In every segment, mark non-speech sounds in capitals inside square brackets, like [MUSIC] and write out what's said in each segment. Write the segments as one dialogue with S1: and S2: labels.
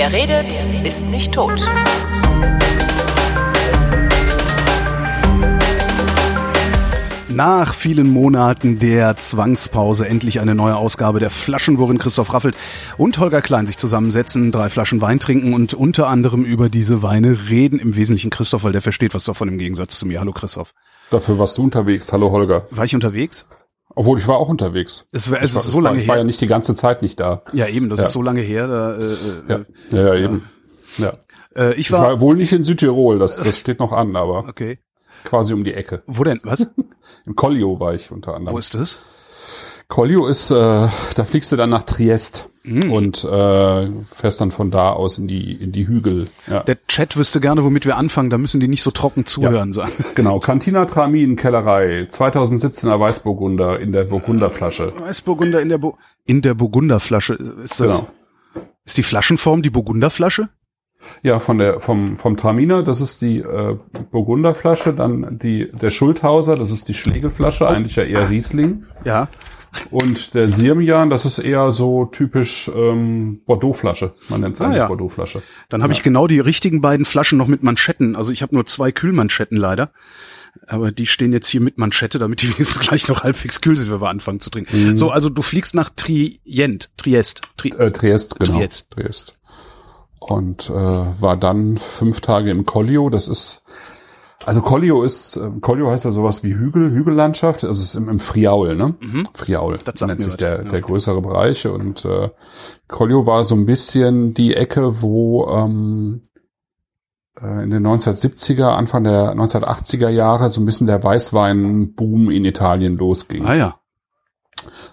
S1: Wer redet, ist nicht tot.
S2: Nach vielen Monaten der Zwangspause endlich eine neue Ausgabe der Flaschen, worin Christoph Raffelt und Holger Klein sich zusammensetzen, drei Flaschen Wein trinken und unter anderem über diese Weine reden. Im Wesentlichen Christoph, weil der versteht was davon im Gegensatz zu mir. Hallo Christoph.
S3: Dafür warst du unterwegs. Hallo Holger.
S2: War ich unterwegs?
S3: Obwohl ich war auch unterwegs.
S2: Es, war, es
S3: ich war,
S2: ist so lange
S3: ich
S2: her.
S3: war ja nicht die ganze Zeit nicht da.
S2: Ja, eben, das
S3: Ja.
S2: ist so lange her. Da, äh,
S3: Ja,
S2: äh,
S3: ja, ja eben. Ja.
S2: äh, ich
S3: Ich
S2: war,
S3: war wohl nicht in Südtirol, das, das [LAUGHS] steht noch an, aber
S2: okay.
S3: quasi um die Ecke.
S2: Wo denn? Was? [LAUGHS]
S3: Im Collio war ich unter
S2: Wo
S3: anderem.
S2: ist das?
S3: Collio ist, äh, da fliegst du dann nach Triest
S2: Mhm.
S3: und äh, fährst dann von da aus in die in die Hügel. Ja.
S2: Der Chat wüsste gerne, womit wir anfangen. Da müssen die nicht so trocken zuhören sein. [LAUGHS]
S3: Genau, Cantina Tramin Kellerei, 2017er Weißburgunder in der Burgunderflasche.
S2: Weißburgunder in der Bo in der Burgunderflasche. Ist das?
S3: Genau.
S2: Ist die Flaschenform die Burgunderflasche?
S3: Ja, von der vom vom Traminer, das ist die äh, Burgunderflasche, dann die der Schulthauser, das ist die Schlegelflasche, eigentlich ja eher Riesling.
S2: Ja.
S3: Und der Sirmian, das ist eher so typisch ähm, Bordeaux-Flasche. Man nennt es
S2: Ah,
S3: eigentlich
S2: ja.
S3: Bordeaux-Flasche.
S2: Dann habe ich genau die richtigen beiden Flaschen noch mit Manschetten. Also ich habe nur zwei Kühlmanschetten leider. Aber die stehen jetzt hier mit Manschette, damit die [LAUGHS] wenigstens gleich noch halbwegs kühl sind, wenn wir anfangen zu trinken. So, also du fliegst nach Trient, Triest. Tri
S3: Äh, Triest, genau.
S2: Triest.
S3: Triest. Und äh, war dann fünf Tage im Collio. Das ist also Collio ist äh, Collio heißt ja sowas wie Hügel, Hügellandschaft. Also es ist im, im Friaul, ne? Friaul
S2: Das
S3: nennt sich der, der größere Bereich. Und äh, Collio war so ein bisschen die Ecke, wo ähm, äh, in den 1970er, Anfang der 1980er Jahre so ein bisschen der Weißweinboom in Italien losging.
S2: ah ja.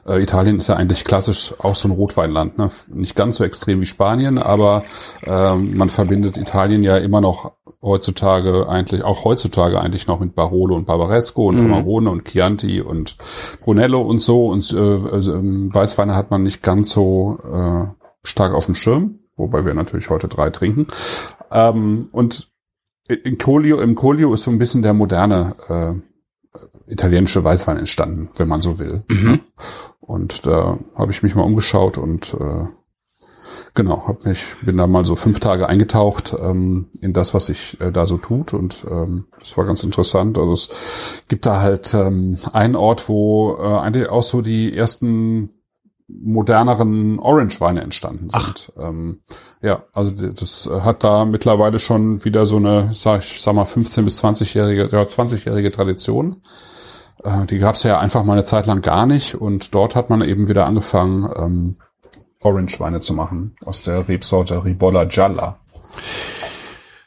S3: Äh, Italien ist ja eigentlich klassisch auch so ein Rotweinland, ne? Nicht ganz so extrem wie Spanien, aber ähm, man verbindet Italien ja immer noch heutzutage eigentlich, auch heutzutage eigentlich noch mit Barolo und Barbaresco und
S2: Mhm.
S3: Amarone und Chianti und Brunello und so. Und äh, also, ähm, Weißweine hat man nicht ganz so äh, stark auf dem Schirm, wobei wir natürlich heute drei trinken. Ähm, und in Colio, im Colio ist so ein bisschen der moderne äh, italienische Weißwein entstanden, wenn man so will.
S2: Mhm.
S3: Und da habe ich mich mal umgeschaut und äh, genau, hab mich, bin da mal so fünf Tage eingetaucht ähm, in das, was sich äh, da so tut. Und ähm, das war ganz interessant. Also es gibt da halt ähm, einen Ort, wo äh, eigentlich auch so die ersten moderneren Orange-Weine entstanden sind. Ähm, ja, also das hat da mittlerweile schon wieder so eine, sag ich sag mal, 15 bis 20-jährige, ja, 20-jährige Tradition. Äh, die gab es ja einfach mal eine Zeit lang gar nicht und dort hat man eben wieder angefangen, ähm, Orange-Weine zu machen aus der Rebsorte Ribolla Gialla.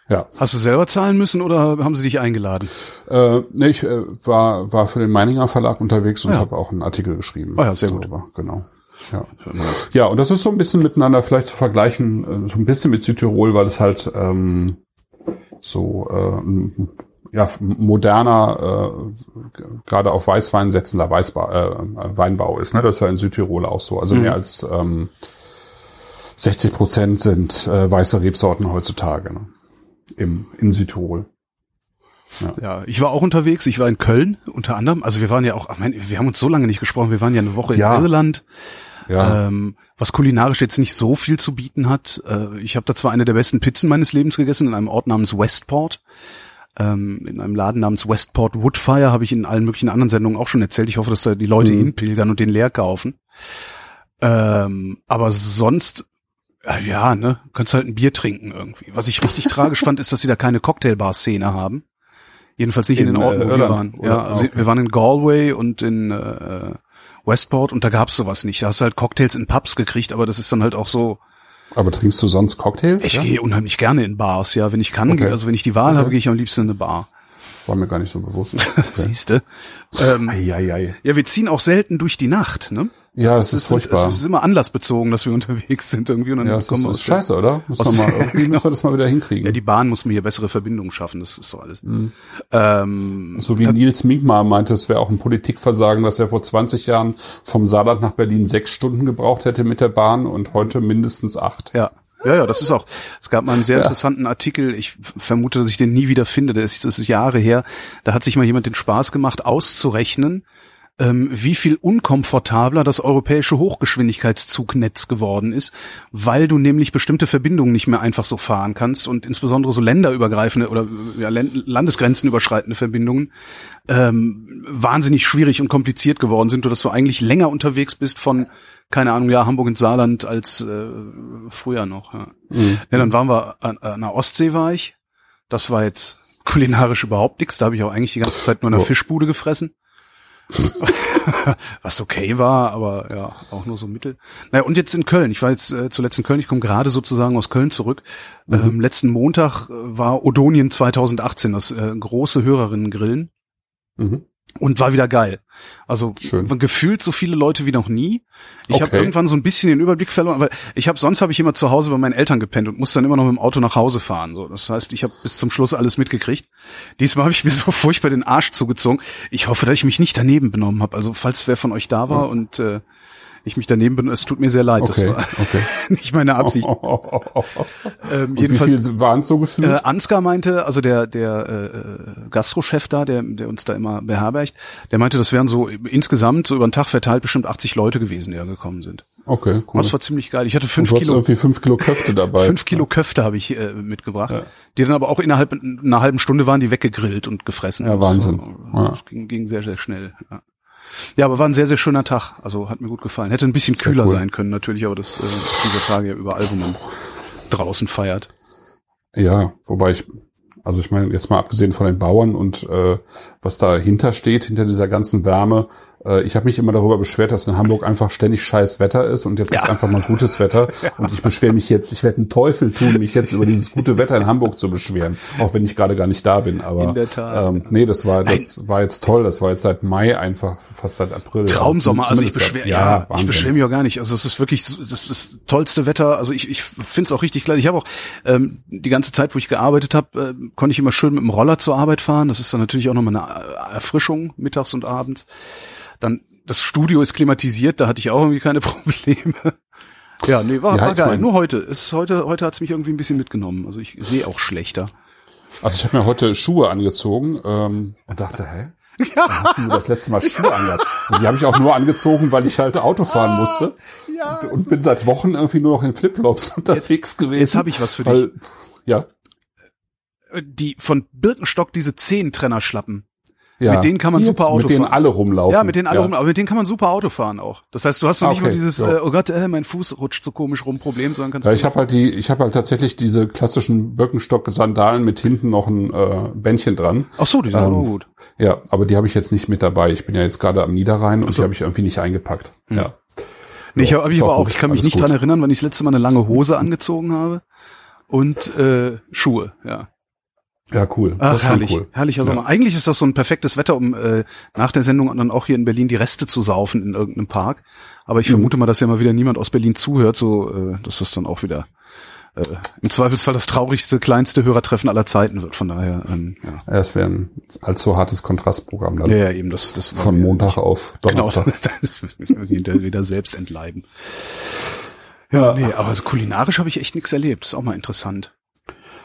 S3: Ja,
S2: Hast du selber zahlen müssen oder haben sie dich eingeladen?
S3: äh, nee, ich äh, war, war für den Meininger Verlag unterwegs und
S2: Ja.
S3: habe auch einen Artikel geschrieben.
S2: Ah ja, sehr gut.
S3: darüber, Genau. Ja. ja, und das ist so ein bisschen miteinander vielleicht zu vergleichen, äh, so ein bisschen mit Südtirol, weil es halt ähm, so äh, ja, moderner, äh, gerade auf Weißwein setzender Weißba äh, Weinbau ist. Ne? Das ist ja in Südtirol auch so. Also
S2: Mhm.
S3: mehr als ähm, 60 Prozent sind äh, weiße Rebsorten heutzutage ne? Im, in Südtirol.
S2: Ja, ich war auch unterwegs. Ich war in Köln unter anderem. Also wir waren ja auch, ich meine, wir haben uns so lange nicht gesprochen. Wir waren ja eine Woche
S3: Ja.
S2: in Irland.
S3: Ja,
S2: Ähm, was kulinarisch jetzt nicht so viel zu bieten hat. Äh, ich habe da zwar eine der besten Pizzen meines Lebens gegessen in einem Ort namens Westport. Ähm, in einem Laden namens Westport Woodfire habe ich in allen möglichen anderen Sendungen auch schon erzählt. Ich hoffe, dass da die Leute
S3: Mhm.
S2: hinpilgern und den leer kaufen. Ähm, aber sonst, äh, ja, ne, kannst halt ein Bier trinken irgendwie. Was ich richtig tragisch fand, ist, dass sie da keine Cocktailbar-Szene haben. Jedenfalls nicht in,
S3: In,
S2: den Orten,
S3: äh,
S2: wo wir waren. Ja, also
S3: okay.
S2: wir waren in Galway und in äh, Westport und da gab's sowas nicht. Da hast du halt Cocktails in Pubs gekriegt, aber das ist dann halt auch so.
S3: aber trinkst du sonst Cocktails?
S2: Ich
S3: ja?
S2: gehe unheimlich gerne in Bars, ja, wenn ich kann.
S3: Okay.
S2: Also wenn ich die Wahl
S3: Okay.
S2: habe, gehe ich am liebsten in eine Bar.
S3: War mir gar nicht so bewusst. [LAUGHS] Okay.
S2: Siehste. Ähm, ja, wir ziehen auch selten durch die Nacht, ne?
S3: Ja, das ist furchtbar.
S2: Es ist immer anlassbezogen, dass wir [LAUGHS] unterwegs sind irgendwie und dann
S3: Ja, das
S2: kommen
S3: ist,
S2: wir
S3: ist
S2: aus der-
S3: scheiße, oder?
S2: Aus
S3: wir, mal, [LAUGHS] irgendwie müssen wir das mal wieder hinkriegen.
S2: Ja, die Bahn muss mir hier bessere Verbindungen schaffen, das ist so alles.
S3: Mhm.
S2: Ähm,
S3: so wie Nils Minkmar meinte, es wäre auch ein Politikversagen, dass er vor 20 Jahren vom Saarland nach Berlin sechs Stunden gebraucht hätte mit der Bahn und heute mindestens acht.
S2: Ja. Ja, ja, das ist auch. Es gab mal einen sehr interessanten Artikel. Ich vermute, dass ich den nie wieder finde. Das ist, das ist Jahre her. Da hat sich mal jemand den Spaß gemacht, auszurechnen, wie viel unkomfortabler das europäische Hochgeschwindigkeitszugnetz geworden ist, weil du nämlich bestimmte Verbindungen nicht mehr einfach so fahren kannst und insbesondere so länderübergreifende oder ja, landesgrenzenüberschreitende Verbindungen ähm, wahnsinnig schwierig und kompliziert geworden sind, dass du eigentlich länger unterwegs bist von keine Ahnung, ja, Hamburg und Saarland als äh, früher noch. Ja. Mhm. ja, dann waren wir an, an der Ostsee war ich. Das war jetzt kulinarisch überhaupt nichts. Da habe ich auch eigentlich die ganze Zeit nur in der. Fischbude gefressen. [LAUGHS] Was okay war, aber ja, auch nur so mittel. Naja, und jetzt in Köln. Ich war jetzt äh, zuletzt in Köln. Ich komme gerade sozusagen aus Köln zurück. Mhm. Ähm, letzten Montag äh, war Odonien 2018, das äh, große Hörerinnen-Grillen. Mhm und war wieder geil. Also Schön. gefühlt so viele Leute wie noch nie. Ich okay. habe irgendwann so ein bisschen den Überblick verloren, weil ich habe sonst habe ich immer zu Hause bei meinen Eltern gepennt und musste dann immer noch mit dem Auto nach Hause fahren. So, das heißt, ich habe bis zum Schluss alles mitgekriegt. Diesmal habe ich mir [LAUGHS] so furchtbar den Arsch zugezogen. Ich hoffe, dass ich mich nicht daneben benommen habe. Also falls wer von euch da war mhm. und äh, ich mich daneben bin. Es tut mir sehr leid. Okay, das war [LAUGHS] okay. nicht meine Absicht. [LAUGHS]
S3: ähm, jedenfalls, wie viel waren es so gefühlt?
S2: Äh, Ansgar meinte, also der der äh, Gastrochef da, der der uns da immer beherbergt, der meinte, das wären so insgesamt so über den Tag verteilt bestimmt 80 Leute gewesen, die da gekommen sind.
S3: Okay,
S2: cool. Das war ziemlich geil. Ich hatte fünf Kilo.
S3: irgendwie fünf Kilo Köfte dabei. [LAUGHS]
S2: fünf Kilo Köfte habe ich äh, mitgebracht, ja. die dann aber auch innerhalb einer halben Stunde waren die weggegrillt und gefressen.
S3: Ja, Wahnsinn.
S2: Das, ja. das ging, ging sehr sehr schnell. Ja. Ja, aber war ein sehr, sehr schöner Tag. Also hat mir gut gefallen. Hätte ein bisschen sehr kühler cool. sein können natürlich, aber das äh, dieser Tage ja überall, wo man draußen feiert.
S3: Ja, wobei ich, also ich meine, jetzt mal abgesehen von den Bauern und äh, was dahinter steht, hinter dieser ganzen Wärme, ich habe mich immer darüber beschwert, dass in Hamburg einfach ständig scheiß Wetter ist und jetzt ja. ist einfach mal gutes Wetter. Und ich beschwere mich jetzt, ich werde einen Teufel tun, mich jetzt über dieses gute Wetter in Hamburg zu beschweren, auch wenn ich gerade gar nicht da bin. Aber. Ähm, nee, das war das Nein. war jetzt toll. Das war jetzt seit Mai einfach, fast seit April.
S2: Traumsommer. Also ich beschwere ja, ja ich beschwere mich auch gar nicht. Also es ist wirklich das, das tollste Wetter. Also ich, ich finde es auch richtig klar. Ich habe auch ähm, die ganze Zeit, wo ich gearbeitet habe, äh, konnte ich immer schön mit dem Roller zur Arbeit fahren. Das ist dann natürlich auch nochmal eine Erfrischung mittags und abends. Dann das Studio ist klimatisiert, da hatte ich auch irgendwie keine [LAUGHS] Probleme. Ja, nee, war, ja, war geil. Mein, Nur heute. Ist heute, heute hat's mich irgendwie ein bisschen mitgenommen. Also ich sehe auch schlechter.
S3: Also ich habe mir heute Schuhe angezogen ähm, und dachte, hä? [LAUGHS] Ja. hast du das letzte Mal Schuhe angehabt? Und die habe ich auch nur angezogen, weil ich halt Auto fahren musste. Ja, und, und bin seit Wochen irgendwie nur noch in Flipflops unterwegs
S2: jetzt,
S3: gewesen.
S2: Jetzt habe ich was für
S3: weil, dich. Ja.
S2: Die von Birkenstock diese Zehentrennerschlappen. Ja, mit denen kann man super Auto
S3: fahren. Mit denen alle rumlaufen.
S2: Ja, mit denen alle ja. rumlaufen. Aber mit denen kann man super Auto fahren auch. Das heißt, du hast doch ah, nicht okay, nur dieses, ja. äh, oh Gott, äh, mein Fuß rutscht so komisch rum Problem, sondern kannst
S3: Ja, ich habe halt die, ich habe halt tatsächlich diese klassischen Birkenstock-Sandalen mit hinten noch ein äh, Bändchen dran.
S2: Ach so, die sind ähm, auch gut.
S3: Ja, aber die habe ich jetzt nicht mit dabei. Ich bin ja jetzt gerade am Niederrhein und so. die habe ich irgendwie nicht eingepackt. Mhm. Ja.
S2: Nee, ich habe hab ich aber auch. Ich kann mich nicht gut. dran erinnern, wann ich das letzte Mal eine lange Hose angezogen habe und äh, Schuhe. Ja.
S3: Ja, cool.
S2: Ach, herrlich. Cool. Herrlicher Sommer. Ja. Eigentlich ist das so ein perfektes Wetter, um äh, nach der Sendung dann auch hier in Berlin die Reste zu saufen in irgendeinem Park. Aber ich mhm. vermute mal, dass ja mal wieder niemand aus Berlin zuhört, so äh, dass das dann auch wieder äh, im Zweifelsfall das traurigste, kleinste Hörertreffen aller Zeiten wird. Von daher, ähm,
S3: ja. Es wäre ein allzu hartes Kontrastprogramm
S2: dann. Ja, ja eben das, das
S3: von Montag auf [LAUGHS] Donnerstag.
S2: Genau, [LAUGHS] das müssen wir wieder selbst entleiben. Ja, nee, aber so kulinarisch habe ich echt nichts erlebt. ist auch mal interessant.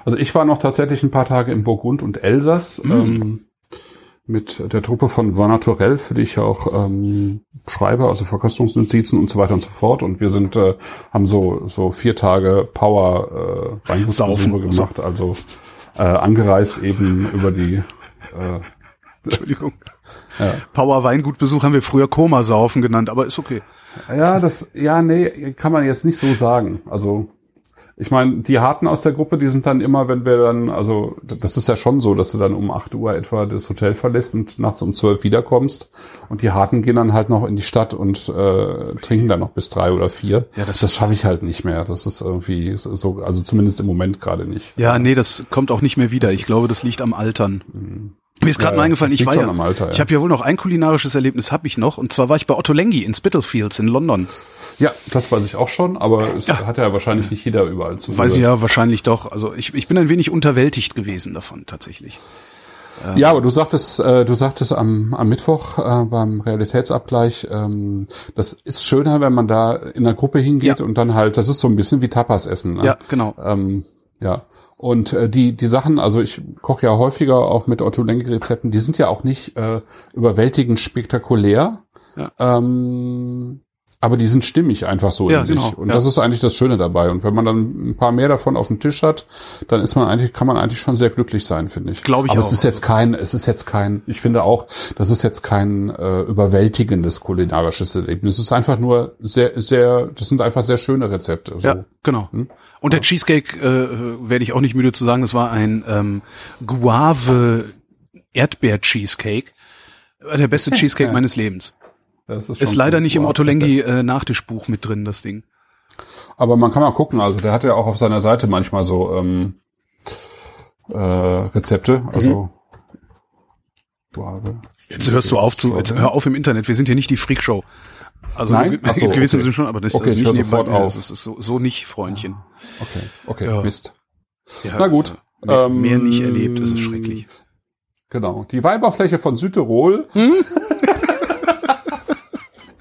S3: Also ich war noch tatsächlich ein paar Tage in Burgund und Elsass mhm. ähm, mit der Truppe von Werner Torell, für die ich ja auch ähm, schreibe, also Verkostungsnotizen und so weiter und so fort. Und wir sind äh, haben so so vier Tage Power äh, Weingutsbesuche gemacht, also äh, angereist eben über die
S2: äh, Entschuldigung. [LAUGHS] Ja. Power Weingutbesuch haben wir früher Koma saufen genannt, aber ist okay.
S3: Ja, das ja nee, kann man jetzt nicht so sagen. Also ich meine, die Harten aus der Gruppe, die sind dann immer, wenn wir dann, also das ist ja schon so, dass du dann um 8 Uhr etwa das Hotel verlässt und nachts um 12 wiederkommst. Und die Harten gehen dann halt noch in die Stadt und äh, trinken dann noch bis drei oder vier. Ja, das, das schaffe ich halt nicht mehr. Das ist irgendwie so, also zumindest im Moment gerade nicht.
S2: Ja, nee, das kommt auch nicht mehr wieder. Das ich glaube, das liegt am Altern. Mhm. Mir ist gerade ja, mal eingefallen, ich war ja, Alter, ja, ich habe ja wohl noch ein kulinarisches Erlebnis, habe ich noch, und zwar war ich bei Otto Lengi in Spitalfields in London.
S3: Ja, das weiß ich auch schon, aber es ja. hat ja wahrscheinlich nicht jeder überall
S2: zu. Weiß ich ja wahrscheinlich doch. Also ich, ich bin ein wenig unterwältigt gewesen davon tatsächlich.
S3: Ähm, ja, aber du sagtest, äh, du sagtest am, am Mittwoch äh, beim Realitätsabgleich, ähm, das ist schöner, wenn man da in einer Gruppe hingeht ja. und dann halt, das ist so ein bisschen wie Tapas essen. Ne?
S2: Ja, genau.
S3: Ähm, ja. Und äh, die, die Sachen, also ich koche ja häufiger auch mit Otto Lenke Rezepten, die sind ja auch nicht äh, überwältigend spektakulär.
S2: Ja.
S3: Ähm, aber die sind stimmig einfach so
S2: Ja,
S3: in sich.
S2: genau,
S3: Und
S2: ja.
S3: das ist eigentlich das Schöne dabei. Und wenn man dann ein paar mehr davon auf dem Tisch hat, dann ist man eigentlich, kann man eigentlich schon sehr glücklich sein, finde ich.
S2: Glaube ich
S3: Aber
S2: auch.
S3: es ist jetzt kein, es ist jetzt kein, ich finde auch, das ist jetzt kein äh, überwältigendes kulinarisches Erlebnis. Es ist einfach nur sehr, sehr, das sind einfach sehr schöne Rezepte. So.
S2: Ja, genau. Und der Cheesecake, äh, werde ich auch nicht müde zu sagen, das war ein ähm, Guave Erdbeer Cheesecake. War Der beste [LAUGHS] Cheesecake meines Lebens.
S3: Das ist,
S2: Ist leider nicht im. Otto Lengi äh, Nachtischbuch mit drin, das Ding.
S3: Aber man kann mal gucken, also der hat ja auch auf seiner Seite manchmal so ähm, äh, Rezepte. Also Guave.
S2: Jetzt hörst du auf zu, jetzt hör auf im Internet. Wir sind hier nicht die Freakshow. Also
S3: Nein?
S2: in
S3: Ach so,
S2: gewissem
S3: okay.
S2: Schon, aber das ist
S3: Okay, ich
S2: nicht
S3: sofort auf.
S2: Das ist so, so nicht, Freundchen.
S3: Okay, okay,
S2: Ja.
S3: Mist.
S2: Ja,
S3: Na gut.
S2: also, mehr,
S3: Ähm,
S2: mehr nicht erlebt, das ist schrecklich.
S3: Genau. Die Weiberfläche von Südtirol. [LAUGHS]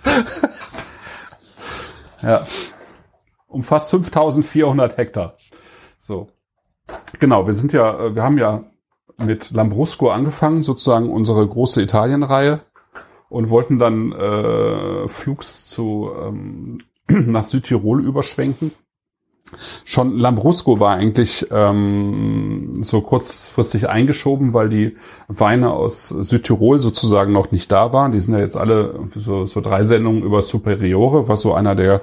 S3: [LAUGHS] ja. Umfasst 5400 Hektar. So. Genau, wir sind ja, äh, wir haben ja mit Lambrusco angefangen, sozusagen unsere große Italienreihe und wollten dann äh, flugs zu ähm, [CLEARS THROAT] nach Südtirol überschwenken. Schon Lambrusco war eigentlich ähm, so kurzfristig eingeschoben, weil die Weine aus Südtirol sozusagen noch nicht da waren. Die sind ja jetzt alle so, so drei Sendungen über Superiore, was so einer der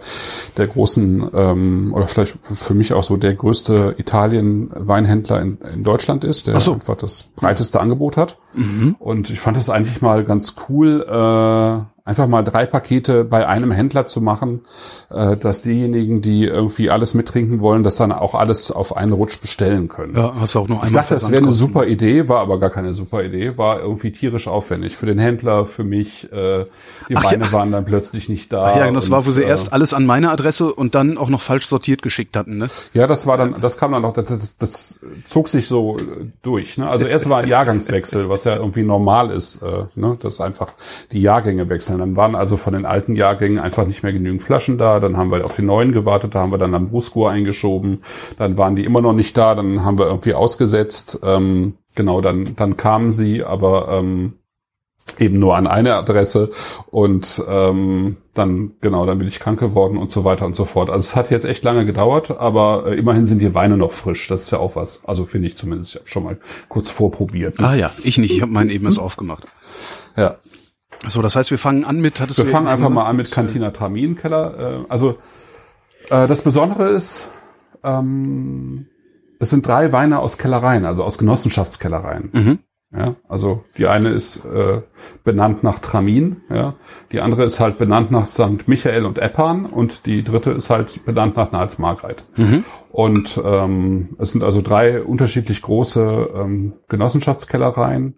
S3: der großen ähm, oder vielleicht für mich auch so der größte Italien-Weinhändler in, in Deutschland ist, der
S2: so.
S3: einfach das breiteste Angebot hat.
S2: Mhm.
S3: Und ich fand das eigentlich mal ganz cool, äh, einfach mal drei Pakete bei einem Händler zu machen, äh, dass diejenigen, die irgendwie alles mittrinken wollen, das dann auch alles auf einen Rutsch bestellen können.
S2: Ja, hast du auch noch
S3: Ich
S2: einmal
S3: dachte, das wäre eine super Idee, war aber gar keine super Idee, war irgendwie tierisch aufwendig. Für den Händler, für mich, äh, die
S2: Ach
S3: Weine
S2: ja.
S3: waren dann plötzlich nicht da.
S2: Ach ja, das war,
S3: und,
S2: wo sie
S3: äh,
S2: erst alles an meine Adresse und dann auch noch falsch sortiert geschickt hatten, ne?
S3: Ja, das war dann, das kam dann noch, das, das, das zog sich so äh, durch. Ne? Also erst war ein Jahrgangswechsel, was ja irgendwie normal ist, äh, ne? dass einfach die Jahrgänge wechseln. Dann waren also von den alten Jahrgängen einfach nicht mehr genügend Flaschen da. Dann haben wir auf die neuen gewartet, da haben wir dann am Brusco eingeschoben. Dann waren die immer noch nicht da, dann haben wir irgendwie ausgesetzt. Ähm, genau, dann, dann kamen sie, aber ähm, eben nur an eine Adresse und ähm, dann genau, dann bin ich krank geworden und so weiter und so fort. Also es hat jetzt echt lange gedauert, aber äh, immerhin sind die Weine noch frisch. Das ist ja auch was. Also finde ich zumindest. Ich habe schon mal kurz vorprobiert.
S2: Ah ja, ich nicht. Ich habe meinen eben erst aufgemacht.
S3: Ja,
S2: So, das heißt, wir fangen an mit. Hattest
S3: wir fangen einfach mal an mit Cantina Traminkeller. Äh, also äh, das Besondere ist, ähm, es sind drei Weine aus Kellereien, also aus Genossenschaftskellereien.
S2: Mhm.
S3: Ja, also die eine ist äh, benannt nach Tramin, ja, die andere ist halt benannt nach St. Michael und Eppan und die dritte ist halt benannt nach Nals Margreit.
S2: Mhm.
S3: Und ähm, es sind also drei unterschiedlich große ähm, Genossenschaftskellereien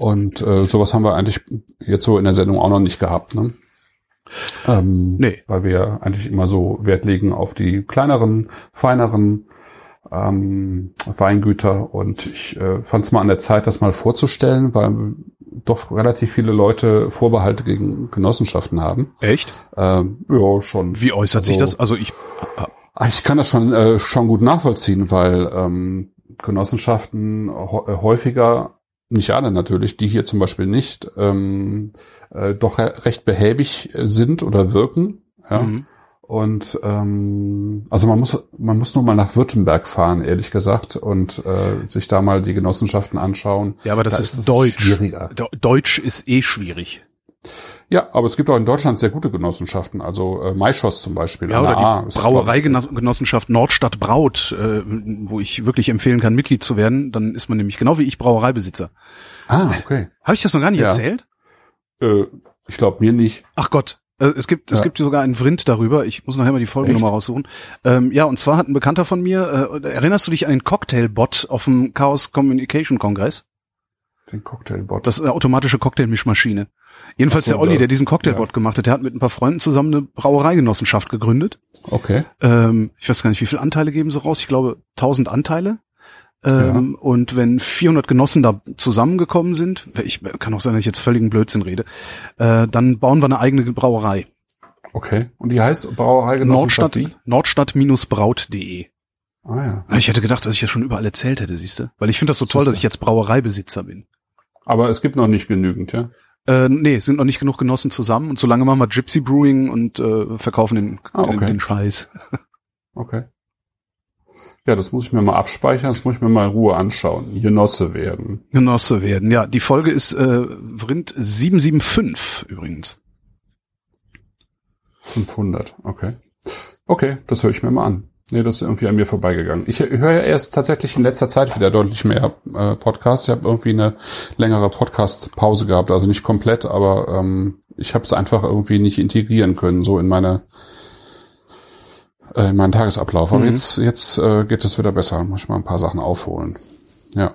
S3: und äh, sowas haben wir eigentlich jetzt so in der Sendung auch noch nicht gehabt. Ne? Ähm,
S2: Nee.
S3: Weil wir eigentlich immer so Wert legen auf die kleineren, feineren ähm, Weingüter und ich äh, fand es mal an der Zeit, das mal vorzustellen, weil doch relativ viele Leute Vorbehalte gegen Genossenschaften haben.
S2: Echt?
S3: Ähm, ja, schon.
S2: Wie äußert sich
S3: Also-
S2: das? Also ich.
S3: Ah, Ich kann das schon, äh, schon gut nachvollziehen, weil ähm, Genossenschaften hä- äh, häufiger, nicht alle natürlich, die hier zum Beispiel nicht, ähm, äh, doch re recht behäbig sind oder wirken. Ja?
S2: Mhm.
S3: Und ähm, also man muss man muss nur mal nach Württemberg fahren, ehrlich gesagt, und äh, sich da mal die Genossenschaften anschauen.
S2: Ja, aber das
S3: Da
S2: ist,
S3: es
S2: Deutsch.
S3: Schwieriger.
S2: Deutsch ist eh schwierig.
S3: Ja, aber es gibt auch in Deutschland sehr gute Genossenschaften, also äh, Maischoss zum Beispiel.
S2: Ja, oder
S3: A
S2: die Brauereigenossenschaft Nordstadt Braut, äh, wo ich wirklich empfehlen kann, Mitglied zu werden. Dann ist man nämlich genau wie ich Brauereibesitzer.
S3: Ah, okay.
S2: Habe ich das noch gar nicht
S3: Ja.
S2: erzählt?
S3: Äh, ich glaube mir nicht.
S2: Ach Gott. Äh, Es gibt, es
S3: Ja.
S2: gibt sogar einen Vrind darüber. Ich muss nachher mal die Folgennummer raussuchen. Ähm, ja, und zwar hat ein Bekannter von mir, äh, erinnerst du dich an den Cocktailbot auf dem Chaos Communication Kongress?
S3: Den Cocktailbot.
S2: Das ist eine automatische Cocktailmischmaschine. Jedenfalls
S3: so,
S2: der Olli,
S3: ja.
S2: der diesen Cocktailbot gemacht hat, der hat mit ein paar Freunden zusammen eine Brauereigenossenschaft gegründet.
S3: okay.
S2: Ähm, ich weiß gar nicht, wie viele Anteile geben sie raus? Ich glaube 1000 Anteile. Ähm, Und wenn 400 Genossen da zusammengekommen sind, ich kann auch sein, dass ich jetzt völligen Blödsinn rede, äh, dann bauen wir eine eigene Brauerei.
S3: Okay. Und die heißt Brauerei
S2: Nordstadt? Nordstadt-braut.de.
S3: Ah ja.
S2: Ich hätte gedacht, dass ich das schon überall erzählt hätte, siehst du? Weil ich finde das so toll, dass ich jetzt Brauereibesitzer bin.
S3: Aber es gibt noch nicht genügend, ja?
S2: Äh, nee, sind noch nicht genug Genossen zusammen und solange machen wir Gypsy Brewing und äh, verkaufen den,
S3: Ah, okay.
S2: den, den Scheiß. [LAUGHS]
S3: Okay. Ja, das muss ich mir mal abspeichern, das muss ich mir mal in Ruhe anschauen. Genosse werden.
S2: Genosse werden. Ja, die Folge ist äh, Vrind 775 übrigens.
S3: 500, okay. Okay, das höre ich mir mal an. Nee, das ist irgendwie an mir vorbeigegangen. Ich höre ja erst tatsächlich in letzter Zeit wieder deutlich mehr äh, Podcasts. Ich habe irgendwie eine längere Podcast-Pause gehabt, also nicht komplett, aber ähm, ich habe es einfach irgendwie nicht integrieren können, so in meine äh, in meinen Tagesablauf. Aber
S2: Mhm.
S3: jetzt jetzt äh, geht es wieder besser. Muss ich mal ein paar Sachen aufholen. Ja.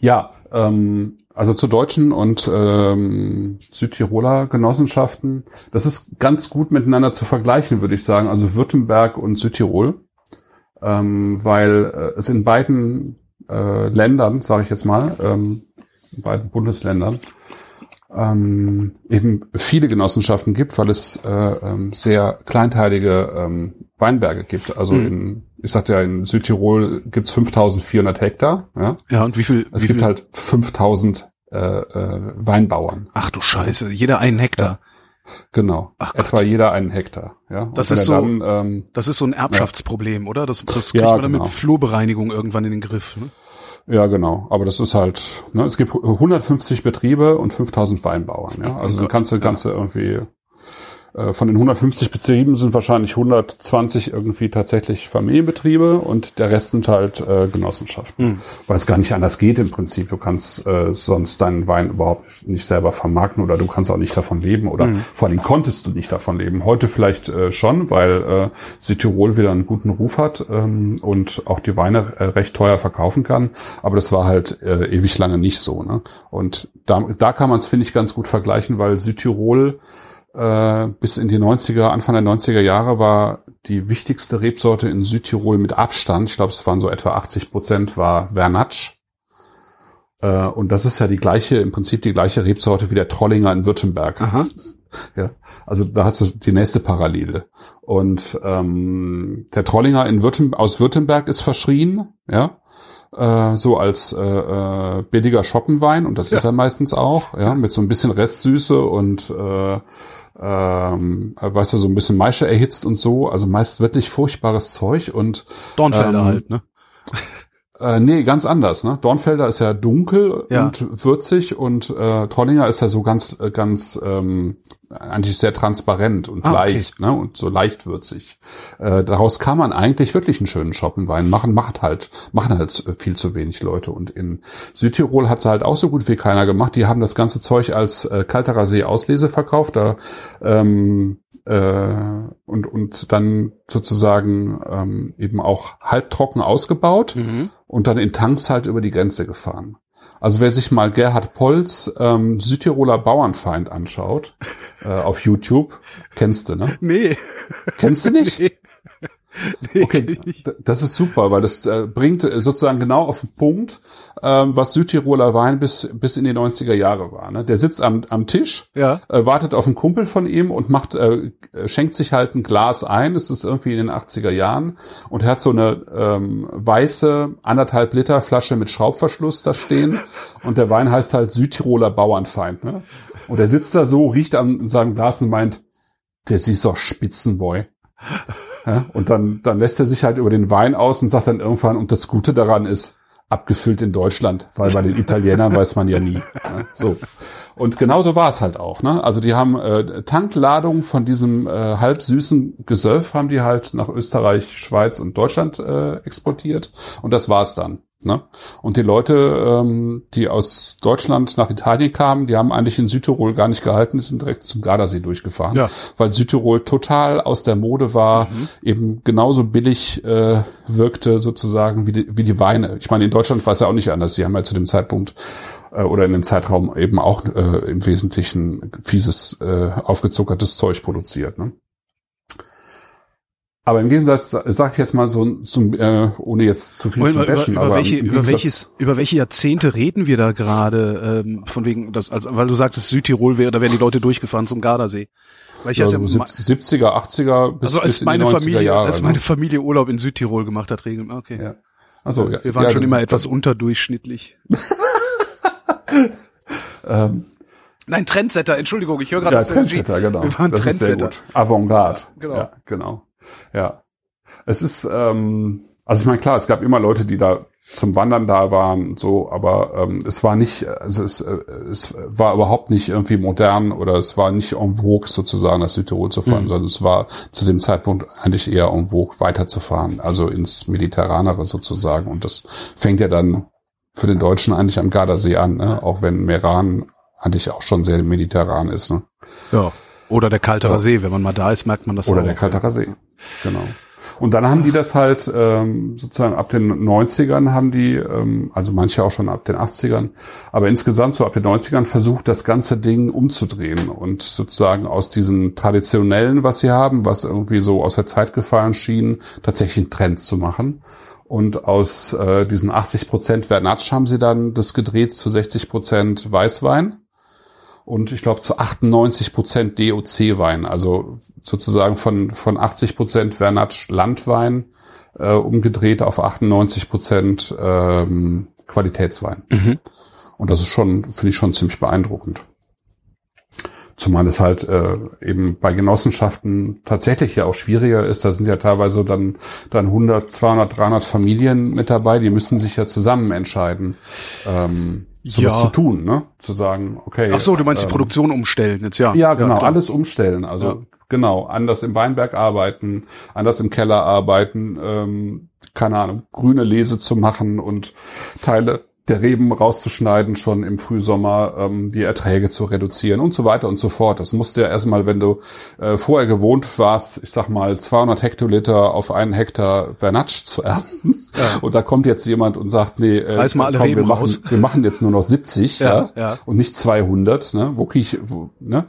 S3: Ja, ähm, also zu deutschen und ähm, Südtiroler Genossenschaften, das ist ganz gut miteinander zu vergleichen, würde ich sagen. Also Württemberg und Südtirol, ähm, weil äh, es in beiden äh, Ländern, sage ich jetzt mal, ähm, in beiden Bundesländern, ähm, eben viele Genossenschaften gibt, weil es äh, ähm, sehr kleinteilige ähm, Weinberge gibt. Also
S2: Mhm.
S3: in, ich sagte ja, in Südtirol gibt's 5400 Hektar. Ja?
S2: Ja, und wie viel?
S3: Es
S2: wie
S3: gibt
S2: viel?
S3: halt 5000 äh, äh, Weinbauern.
S2: Ach du Scheiße, jeder einen Hektar.
S3: Genau.
S2: Ach Gott.
S3: Etwa jeder einen Hektar. Ja?
S2: Das ist so-
S3: Dann, ähm,
S2: Das ist so ein Erbschaftsproblem, oder? Das, das kriegt
S3: Ja,
S2: man dann
S3: genau.
S2: mit Flurbereinigung irgendwann in den Griff. Ne?
S3: ja, genau. Aber das ist halt, ne, es gibt 150 Betriebe und 5000 Weinbauern. Ja? Also
S2: Oh
S3: dann
S2: Gott,
S3: kannst du,
S2: ja.
S3: du irgendwie von den 150 Betrieben sind wahrscheinlich 120 irgendwie tatsächlich Familienbetriebe und der Rest sind halt äh, Genossenschaften.
S2: Hm.
S3: Weil es gar nicht anders geht im Prinzip. Du kannst äh, sonst deinen Wein überhaupt nicht selber vermarkten oder du kannst auch nicht davon leben oder
S2: Hm.
S3: vor allem konntest du nicht davon leben. Heute vielleicht äh, schon, weil äh, Südtirol wieder einen guten Ruf hat ähm, und auch die Weine äh, recht teuer verkaufen kann. Aber das war halt äh, ewig lange nicht so. Ne? Und da, da kann man es, finde ich, ganz gut vergleichen, weil Südtirol äh, bis in die 90er, Anfang der 90er Jahre war die wichtigste Rebsorte in Südtirol mit Abstand, ich glaube es waren so etwa 80 Prozent, war Vernatsch. Äh, und das ist ja die gleiche, im Prinzip die gleiche Rebsorte wie der Trollinger in Württemberg.
S2: Aha.
S3: Ja, also da hast du die nächste Parallele. Und ähm, der Trollinger in Württem aus Württemberg ist verschrien, ja, äh, so als äh, äh, billiger Schoppenwein und das ist er meistens auch, ja, mit so ein bisschen Restsüße und äh, ähm, weißt du, so ein bisschen Maische erhitzt und so, also meist wirklich furchtbares Zeug und
S2: Dornfelder
S3: Ähm,
S2: halt, ne? [LAUGHS]
S3: äh, nee, ganz anders. Ne? Dornfelder ist ja dunkel
S2: Ja.
S3: und würzig und äh, Trollinger ist ja so ganz, äh, ganz ähm, eigentlich sehr transparent und
S2: Ah, okay.
S3: leicht, ne? Und so leicht würzig. Äh, daraus kann man eigentlich wirklich einen schönen Schoppenwein machen, macht halt, machen halt zu- viel zu wenig Leute. Und in Südtirol hat's halt auch so gut wie keiner gemacht. Die haben das ganze Zeug als äh, Kalterer See Auslese verkauft. Da ähm, äh, und, und dann sozusagen ähm, eben auch halbtrocken ausgebaut
S2: Mhm.
S3: und dann in Tanks halt über die Grenze gefahren. Also wer sich mal Gerhard Polls ähm, Südtiroler Bauernfeind anschaut äh, auf YouTube, kennst du, ne?
S2: Nee.
S3: Kennst du nicht? [LAUGHS]
S2: Nee. Nee,
S3: Okay, das ist super, weil das äh, bringt äh, sozusagen genau auf den Punkt, ähm, was Südtiroler Wein bis, bis in die 90er Jahre war. Ne? Der sitzt am, am Tisch,
S2: Ja.
S3: äh, wartet auf einen Kumpel von ihm und macht, äh, schenkt sich halt ein Glas ein. Das ist irgendwie in den 80er Jahren und er hat so eine ähm, weiße anderthalb Liter Flasche mit Schraubverschluss da stehen und der Wein heißt halt Südtiroler Bauernfeind. Ne? Und er sitzt da so, riecht an in seinem Glas und meint, der ist doch Spitzenboy. Ja, und dann, dann lässt er sich halt über den Wein aus und sagt dann irgendwann, und das Gute daran ist, abgefüllt in Deutschland, weil bei den Italienern weiß man ja nie. Ne? So. Und genauso war es halt auch. Ne? Also die haben äh, Tankladungen von diesem äh, halb süßen Gesöff haben die halt nach Österreich, Schweiz und Deutschland äh, exportiert. Und das war's dann. Ne? Und die Leute, ähm, die aus Deutschland nach Italien kamen, die haben eigentlich in Südtirol gar nicht gehalten, die sind direkt zum Gardasee durchgefahren,
S2: Ja.
S3: weil Südtirol total aus der Mode war, eben genauso billig äh, wirkte sozusagen wie die, wie die Weine. Ich meine, in Deutschland war es ja auch nicht anders. Sie haben ja zu dem Zeitpunkt äh, oder in dem Zeitraum eben auch äh, im Wesentlichen fieses, äh, aufgezuckertes Zeug produziert. Ne? Aber im Gegensatz, sage ich jetzt mal so, zum, äh, ohne jetzt zu viel
S2: Moment
S3: zu
S2: über,
S3: bashen,
S2: über,
S3: aber
S2: welche, über, welches, über welche Jahrzehnte reden wir da gerade? Ähm, von wegen, das, also, weil du sagtest, Südtirol wäre, da wären die Leute durchgefahren zum Gardasee. Weil ich
S3: ja,
S2: das
S3: so
S2: ja, ma-
S3: 70er, 80er bis,
S2: also
S3: bis
S2: als
S3: in
S2: meine
S3: die 90er
S2: Familie,
S3: Jahre.
S2: als
S3: ne?
S2: meine Familie Urlaub in Südtirol gemacht hat, regeln. Okay.
S3: Ja. Also,
S2: wir waren schon immer etwas unterdurchschnittlich. [LAUGHS]
S3: Ähm,
S2: Nein, Trendsetter, Entschuldigung, ich höre gerade
S3: Ja,
S2: das
S3: Trendsetter, genau.
S2: Wir waren
S3: das ist sehr
S2: Trendsetter.
S3: gut. Avantgarde.
S2: Genau.
S3: Ja, genau. Ja. Es ist, ähm, also ich meine, klar, es gab immer Leute, die da zum Wandern da waren, und so, aber ähm, es war nicht, also es, äh, es war überhaupt nicht irgendwie modern oder es war nicht en vogue sozusagen nach Südtirol zu fahren, sondern es war zu dem Zeitpunkt eigentlich eher en vogue weiterzufahren, also ins Mediterranere sozusagen. Und das fängt ja dann für den Deutschen eigentlich am Gardasee an, ne? auch wenn Meran eigentlich auch schon sehr mediterran ist. Ne?
S2: Ja. Oder der Kalterer See, wenn man mal da ist, merkt man das
S3: Oder
S2: auch.
S3: der Kalterer See. Genau. Und dann haben die das halt ähm, sozusagen ab den 90ern haben die, ähm, also manche auch schon ab den 80ern, aber insgesamt so ab den 90ern versucht, das ganze Ding umzudrehen und sozusagen aus diesem traditionellen, was sie haben, was irgendwie so aus der Zeit gefallen schien, tatsächlich einen Trend zu machen. Und aus äh, diesen 80 Prozent Vernatsch haben sie dann das gedreht zu 60 Prozent Weißwein und ich glaube zu 98 Prozent DOC-Wein, also sozusagen von, von 80 Prozent Vernatsch Landwein äh, umgedreht auf 98 Prozent ähm, Qualitätswein. Und das ist schon, finde ich schon ziemlich beeindruckend. Zumal es halt äh, eben bei Genossenschaften tatsächlich ja auch schwieriger ist. Da sind ja teilweise dann, dann 100, 200, 300 Familien mit dabei. Die müssen sich ja zusammen entscheiden, ähm, sowas
S2: Ja.
S3: zu tun, ne? Zu sagen, okay.
S2: Ach so, du meinst die
S3: ähm,
S2: Produktion umstellen jetzt, ja.
S3: ja, genau,
S2: klar.
S3: alles umstellen. Also
S2: Ja.
S3: genau, anders im Weinberg arbeiten, anders im Keller arbeiten, ähm, keine Ahnung, grüne Lese zu machen und Teile der Reben rauszuschneiden schon im Frühsommer, ähm, die Erträge zu reduzieren und so weiter und so fort. Das musst du ja erstmal, wenn du äh, vorher gewohnt warst, ich sag mal 200 Hektoliter auf einen Hektar Vernatsch zu ernten und da kommt jetzt jemand und sagt, nee, äh, komm, wir machen,
S2: raus.
S3: wir machen jetzt nur noch 70, [LAUGHS]
S2: Ja,
S3: ja,
S2: ja.
S3: und nicht 200, ne? Wo krieg ich, wo, ne?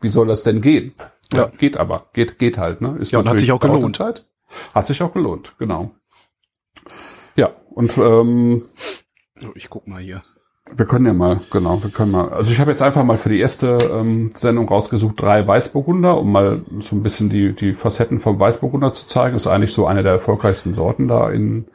S3: Wie soll das denn gehen? Ja,
S2: Ja.
S3: geht aber, geht, geht halt, ne? Ist
S2: Ja, und hat sich auch gelohnt.
S3: Zeit. Hat sich auch gelohnt, genau. Ja, und ähm,
S2: Ich guck mal hier.
S3: wir können ja mal, genau, wir können mal. Also ich habe jetzt einfach mal für die erste ähm, Sendung rausgesucht drei Weißburgunder, um mal so ein bisschen die die Facetten vom Weißburgunder zu zeigen. Ist eigentlich so eine der erfolgreichsten Sorten da in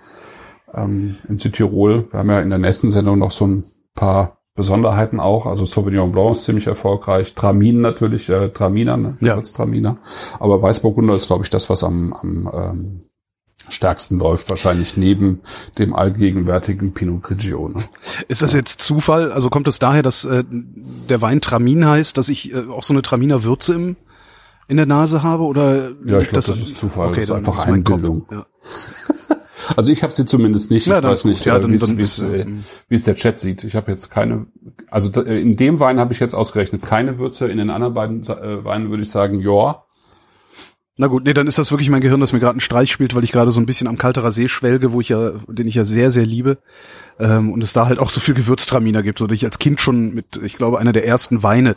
S3: ähm, in Südtirol. Wir haben ja in der nächsten Sendung noch so ein paar Besonderheiten auch. Also Sauvignon Blanc ist ziemlich erfolgreich, Tramin natürlich, äh, Traminer, ne?
S2: Ja.
S3: Traminer. Aber Weißburgunder ist, glaube ich, das, was am, am ähm, stärksten läuft, wahrscheinlich neben dem allgegenwärtigen Pinot Grigio. Ne?
S2: Ist das jetzt Zufall? Also kommt es daher, dass äh, der Wein Tramin heißt, dass ich äh, auch so eine Traminer Würze im in der Nase habe oder
S3: Ja, ich
S2: liegt
S3: glaub, das ist Zufall. Das ist einfach
S2: Kopf.
S3: Einbildung.
S2: Ja. [LAUGHS]
S3: Also ich habe sie zumindest nicht.
S2: Ja,
S3: ich weiß
S2: ist
S3: nicht,
S2: Ja,
S3: äh, wie es wie es,
S2: ist,
S3: der Chat sieht. Ich habe jetzt keine, also äh, in dem Wein habe ich jetzt ausgerechnet keine Würze. In den anderen beiden äh, Weinen würde ich sagen, ja.
S2: Na gut, nee, dann ist das wirklich mein Gehirn, das mir gerade einen Streich spielt, weil ich gerade so ein bisschen am Kalterer See schwelge, wo ich ja, den ich ja sehr, sehr liebe. Ähm, und es da halt auch so viel Gewürztraminer gibt, so dass ich als Kind schon mit, ich glaube, einer der ersten Weine,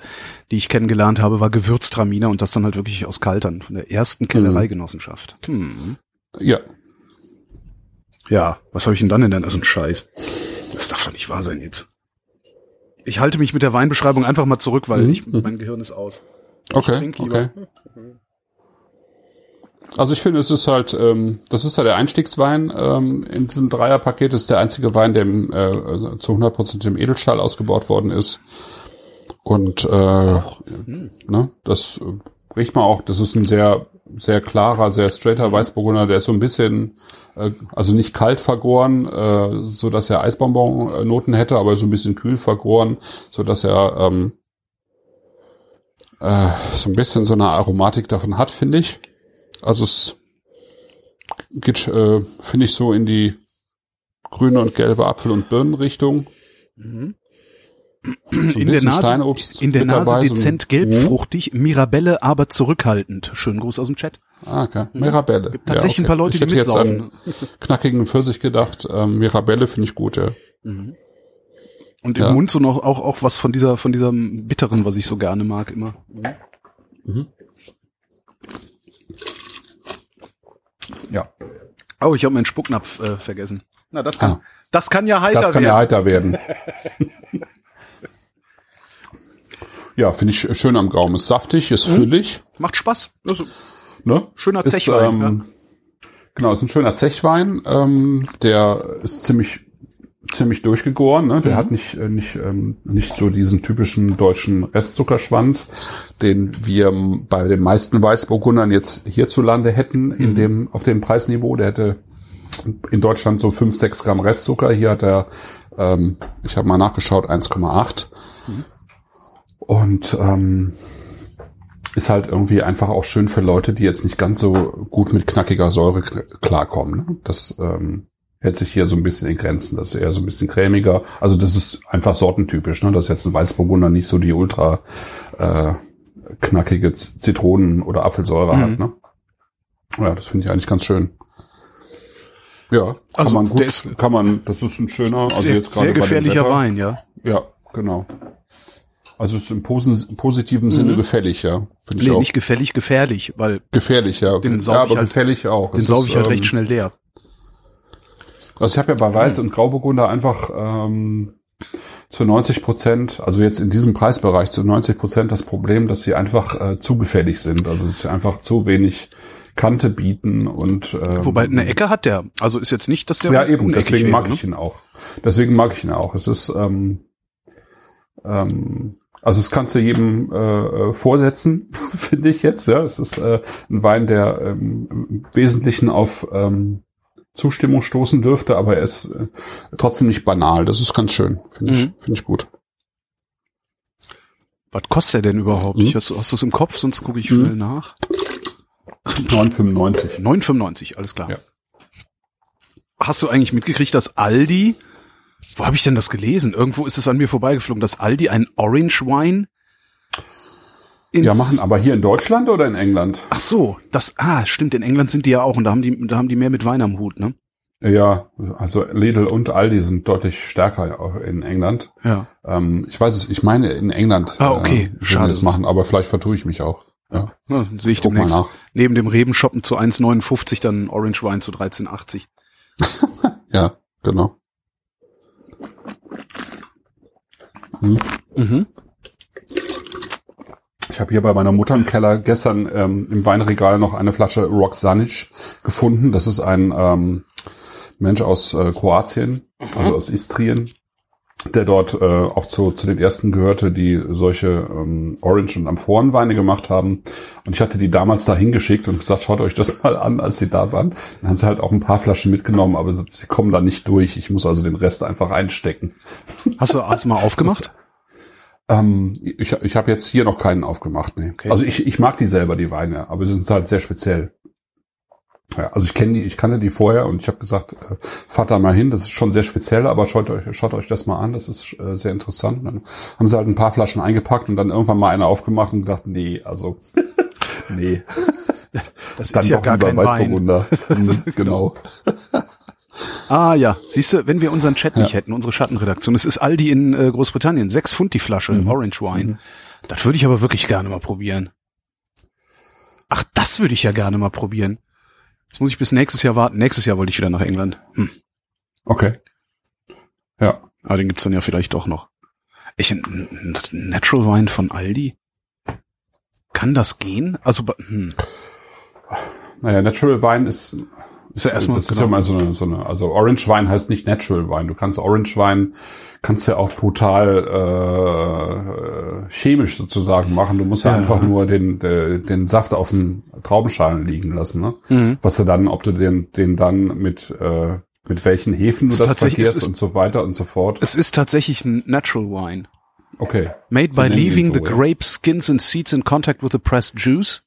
S2: die ich kennengelernt habe, war Gewürztraminer und das dann halt wirklich aus Kaltern, von der ersten Kellereigenossenschaft. Hm.
S3: Ja.
S2: Ja, was habe ich denn dann in der Nase? Ein Scheiß. Das darf doch nicht wahr sein jetzt. Ich halte mich mit der Weinbeschreibung einfach mal zurück, weil
S3: Mhm,
S2: ich, mein Gehirn ist aus.
S3: Okay. okay. Also ich finde, es ist halt, ähm, das ist ja der Einstiegswein ähm, in diesem Dreierpaket. Das ist der einzige Wein, der im, äh, zu 100% im Edelstahl ausgebaut worden ist. Und äh, ne, das äh, riecht man auch. Das ist ein sehr, sehr klarer, sehr straighter Weißburgunder. Der ist so ein bisschen, äh, also nicht kalt vergoren, äh, so dass er Eisbonbon-Noten hätte, aber so ein bisschen kühl vergoren, so dass er ähm, äh, so ein bisschen so eine Aromatik davon hat, finde ich. Also es geht, äh, finde ich, so in die grüne und gelbe Apfel- und Birnenrichtung. So ein
S2: in der Nase, in der Nase
S3: dabei, so
S2: dezent
S3: Mhm.
S2: gelbfruchtig, Mirabelle aber zurückhaltend. Schönen Gruß aus dem Chat.
S3: Ah, okay. Mirabelle.
S2: Mhm. Gibt tatsächlich ein paar Leute,
S3: ich
S2: die
S3: hätte jetzt
S2: mitsaufen.
S3: an knackigen Pfirsich gedacht. Ähm, Mirabelle finde ich gut, ja.
S2: Und im
S3: Ja.
S2: Mund so noch auch, auch was von dieser, von diesem Bitteren, was ich so gerne mag immer.
S3: Ja.
S2: Oh, ich habe meinen Spucknapf äh, vergessen. Na, das kann,
S3: Ah.
S2: das kann ja heiter
S3: Das kann
S2: werden.
S3: ja heiter werden. [LAUGHS] ja, finde ich schön am Gaumen. Ist saftig, ist
S2: Mhm.
S3: füllig.
S2: Macht Spaß. Also,
S3: Ne?
S2: Schöner
S3: Ist,
S2: Zechwein,
S3: Ähm, Genau, ist ein schöner Zechwein. Ähm, der ist ziemlich ziemlich durchgegoren. Ne? Der mhm. hat nicht, äh, nicht, ähm, nicht so diesen typischen deutschen Restzuckerschwanz, den wir bei den meisten Weißburgundern jetzt hierzulande hätten, in mhm. dem, auf dem Preisniveau. Der hätte in Deutschland so 5, 6 Gramm Restzucker. Hier hat er, ähm, ich habe mal nachgeschaut, 1,8. Mhm. Und ähm, ist halt irgendwie einfach auch schön für Leute, die jetzt nicht ganz so gut mit knackiger Säure klarkommen. Ne? Das ähm, hält sich hier so ein bisschen in Grenzen. Das ist eher so ein bisschen cremiger. Also das ist einfach sortentypisch. Ne? Das ist jetzt ein Weißburgunder nicht so die ultra äh, knackige Zitronen- oder Apfelsäure mhm. hat. Ne? Ja, das finde ich eigentlich ganz schön. Ja, kann
S2: also
S3: man gut,
S2: ist,
S3: kann man, das ist ein schöner, also
S2: sehr, jetzt gerade sehr gefährlicher Wein, ja.
S3: Ja, genau. Also ist im posi positiven Sinne mhm. gefällig, ja.
S2: Nee, ich auch. nicht gefällig, gefährlich, weil.
S3: Gefährlich, ja.
S2: Den ja, aber
S3: halt, gefällig auch.
S2: Den sauge ich halt ähm, recht schnell leer.
S3: Also ich habe ja bei Weiß mhm. und Grauburgunder einfach ähm, zu 90 Prozent, also jetzt in diesem Preisbereich zu 90 Prozent das Problem, dass sie einfach äh, zu gefällig sind. Also es ist einfach zu wenig Kante bieten und ähm,
S2: wobei eine Ecke hat der. Also ist jetzt nicht, dass der
S3: ja eben. Deswegen mag wäre, ich ne? ihn auch. Deswegen mag ich ihn auch. Es ist ähm, ähm, also es kannst du jedem äh, äh vorsetzen, [LAUGHS] finde ich jetzt. Ja, es ist äh, ein Wein, der ähm, im Wesentlichen auf ähm, Zustimmung stoßen dürfte, aber er ist äh, trotzdem nicht banal. Das ist ganz schön, finde ich, mhm. finde ich gut.
S2: Was kostet er denn überhaupt? Mhm. Hast, hast du es im Kopf? Sonst gucke ich schnell mhm. nach.
S3: 9,95.
S2: 9,95, alles klar. Ja. Hast du eigentlich mitgekriegt, dass Aldi wo habe ich denn das gelesen? Irgendwo ist es an mir vorbeigeflogen, dass Aldi ein Orange Wine
S3: ja, machen, aber hier in Deutschland oder in England?
S2: Ach so, das, ah, stimmt, in England sind die ja auch und da haben die, da haben die mehr mit Wein am Hut, ne?
S3: Ja, also Lidl und Aldi sind deutlich stärker in England.
S2: Ja.
S3: Ähm, ich weiß es, ich meine in England.
S2: Ah, okay.
S3: Äh, Schade. das machen, aber vielleicht vertue ich mich auch. Ja.
S2: ja sehe ich, ich demnächst. Neben dem Rebenshoppen zu 1,59 dann Orange Wine zu 13,80. [LAUGHS]
S3: ja, genau. Hm. Mhm. Ich habe hier bei meiner Mutter im Keller gestern ähm, im Weinregal noch eine Flasche Roxanic gefunden. Das ist ein ähm, Mensch aus äh, Kroatien, also aus Istrien, der dort äh, auch zu, zu den ersten gehörte, die solche ähm, Orange- und Amphorenweine gemacht haben. Und ich hatte die damals da hingeschickt und gesagt, schaut euch das [LAUGHS] mal an, als sie da waren. Dann haben sie halt auch ein paar Flaschen mitgenommen, aber sie kommen da nicht durch. Ich muss also den Rest einfach einstecken.
S2: Hast du, hast du mal [LAUGHS] aufgemacht?
S3: Ähm, ich ich habe jetzt hier noch keinen aufgemacht. Nee. Okay. Also ich, ich mag die selber, die Weine, aber sie sind halt sehr speziell. Ja, also ich kenne die, ich kannte die vorher und ich habe gesagt, äh, fahrt da mal hin, das ist schon sehr speziell, aber schaut euch, schaut euch das mal an, das ist äh, sehr interessant. Dann haben sie halt ein paar Flaschen eingepackt und dann irgendwann mal eine aufgemacht und gedacht, nee, also [LAUGHS] nee.
S2: Das dann ist ja gar kein Weißburgunder.
S3: Wein. [LAUGHS] genau. [LAUGHS]
S2: Ah ja, siehst du, wenn wir unseren Chat nicht ja. hätten, unsere Schattenredaktion, es ist Aldi in äh, Großbritannien, sechs Pfund die Flasche mhm. Orange Wine. Mhm. Das würde ich aber wirklich gerne mal probieren. Ach, das würde ich ja gerne mal probieren. Jetzt muss ich bis nächstes Jahr warten. Nächstes Jahr wollte ich wieder nach England. Hm.
S3: Okay. Ja.
S2: Aber den gibt's dann ja vielleicht doch noch. Ich, Natural Wine von Aldi? Kann das gehen? Also, hm.
S3: Naja, Natural Wine ist ist ja erstmal, das genau. ist ja genau. mal so eine, so eine, also Orange Wein heißt nicht Natural Wein. Du kannst Orange Wein, kannst ja auch total äh, chemisch sozusagen machen. Du musst ja, ja einfach ja. nur den, den, den Saft auf den Traubenschalen liegen lassen. Ne? Mhm. Was du dann, ob du den, den dann mit äh, mit welchen Hefen du das verkehrst ist, und so weiter und so fort.
S2: Es ist tatsächlich ein Natural Wine.
S3: Okay.
S2: Made by leaving so, the ja. grape skins and seeds in contact with the pressed juice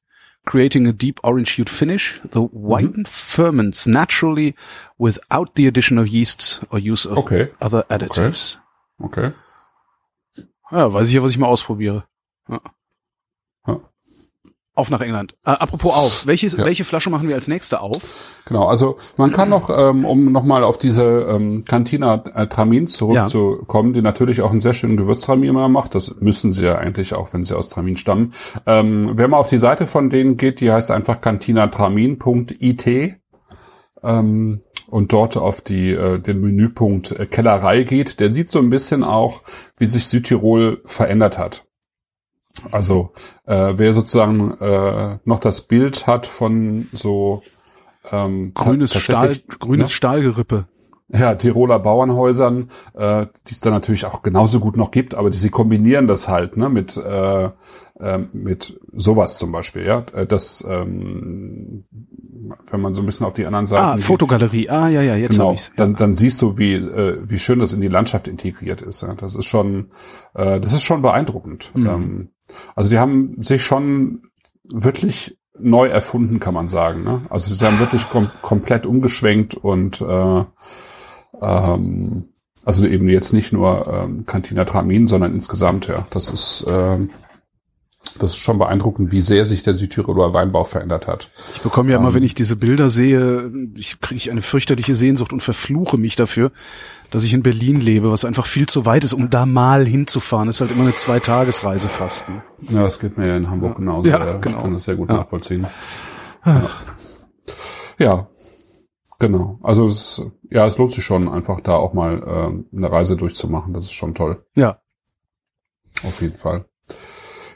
S2: creating a deep orange hued finish. The wine mhm. ferments naturally without the addition of yeasts or use of okay. other additives.
S3: Okay. okay.
S2: Ja, weiß ich ja, was ich mal ausprobiere. Ja. Auf nach England. Äh, apropos auf, welche, ja. welche Flasche machen wir als nächste auf?
S3: Genau, also man kann noch, ähm, um nochmal auf diese ähm, Cantina äh, Tramin zurückzukommen, ja. die natürlich auch einen sehr schönen Gewürztramin macht. Das müssen sie ja eigentlich auch, wenn sie aus Tramin stammen. Ähm, wer mal auf die Seite von denen geht, die heißt einfach cantinatramin.it ähm, und dort auf die äh, den Menüpunkt äh, Kellerei geht, der sieht so ein bisschen auch, wie sich Südtirol verändert hat. Also äh, wer sozusagen äh, noch das Bild hat von so
S2: ähm, grünes Stahl, grünes ne? Stahlgerippe.
S3: ja, Tiroler Bauernhäusern, äh, die es dann natürlich auch genauso gut noch gibt, aber die, sie kombinieren das halt ne, mit, äh, äh, mit sowas zum Beispiel, ja. Äh, Das, ähm, wenn man so ein bisschen auf die anderen Seiten.
S2: Ah,
S3: geht,
S2: Fotogalerie. Ah, ja, ja, jetzt
S3: genau,
S2: ich's. Ja.
S3: dann, dann siehst du, wie, äh, wie schön das in die Landschaft integriert ist. Ja. Das ist schon, äh, das ist schon beeindruckend.
S2: Mhm.
S3: Ähm, also die haben sich schon wirklich neu erfunden, kann man sagen. Ne? Also sie haben wirklich kom komplett umgeschwenkt und äh, ähm, also eben jetzt nicht nur ähm, Cantina Tramin, sondern insgesamt, ja. Das ist ähm, das ist schon beeindruckend, wie sehr sich der Südtiroler Weinbau verändert hat.
S2: Ich bekomme ja immer,
S3: Ähm.
S2: wenn ich diese Bilder sehe, ich kriege eine fürchterliche Sehnsucht und verfluche mich dafür, dass ich in Berlin lebe, was einfach viel zu weit ist, um da mal hinzufahren. ist halt immer eine Zweitagesreise fast. Ne?
S3: Ja, das geht mir ja in Hamburg genauso.
S2: Ja,
S3: Ja,
S2: genau.
S3: Ich kann das sehr gut
S2: Ja.
S3: nachvollziehen. Ja. ja, genau. Also es, ja, es lohnt sich schon, einfach da auch mal ähm, eine Reise durchzumachen. Das ist schon toll.
S2: Ja.
S3: Auf jeden Fall.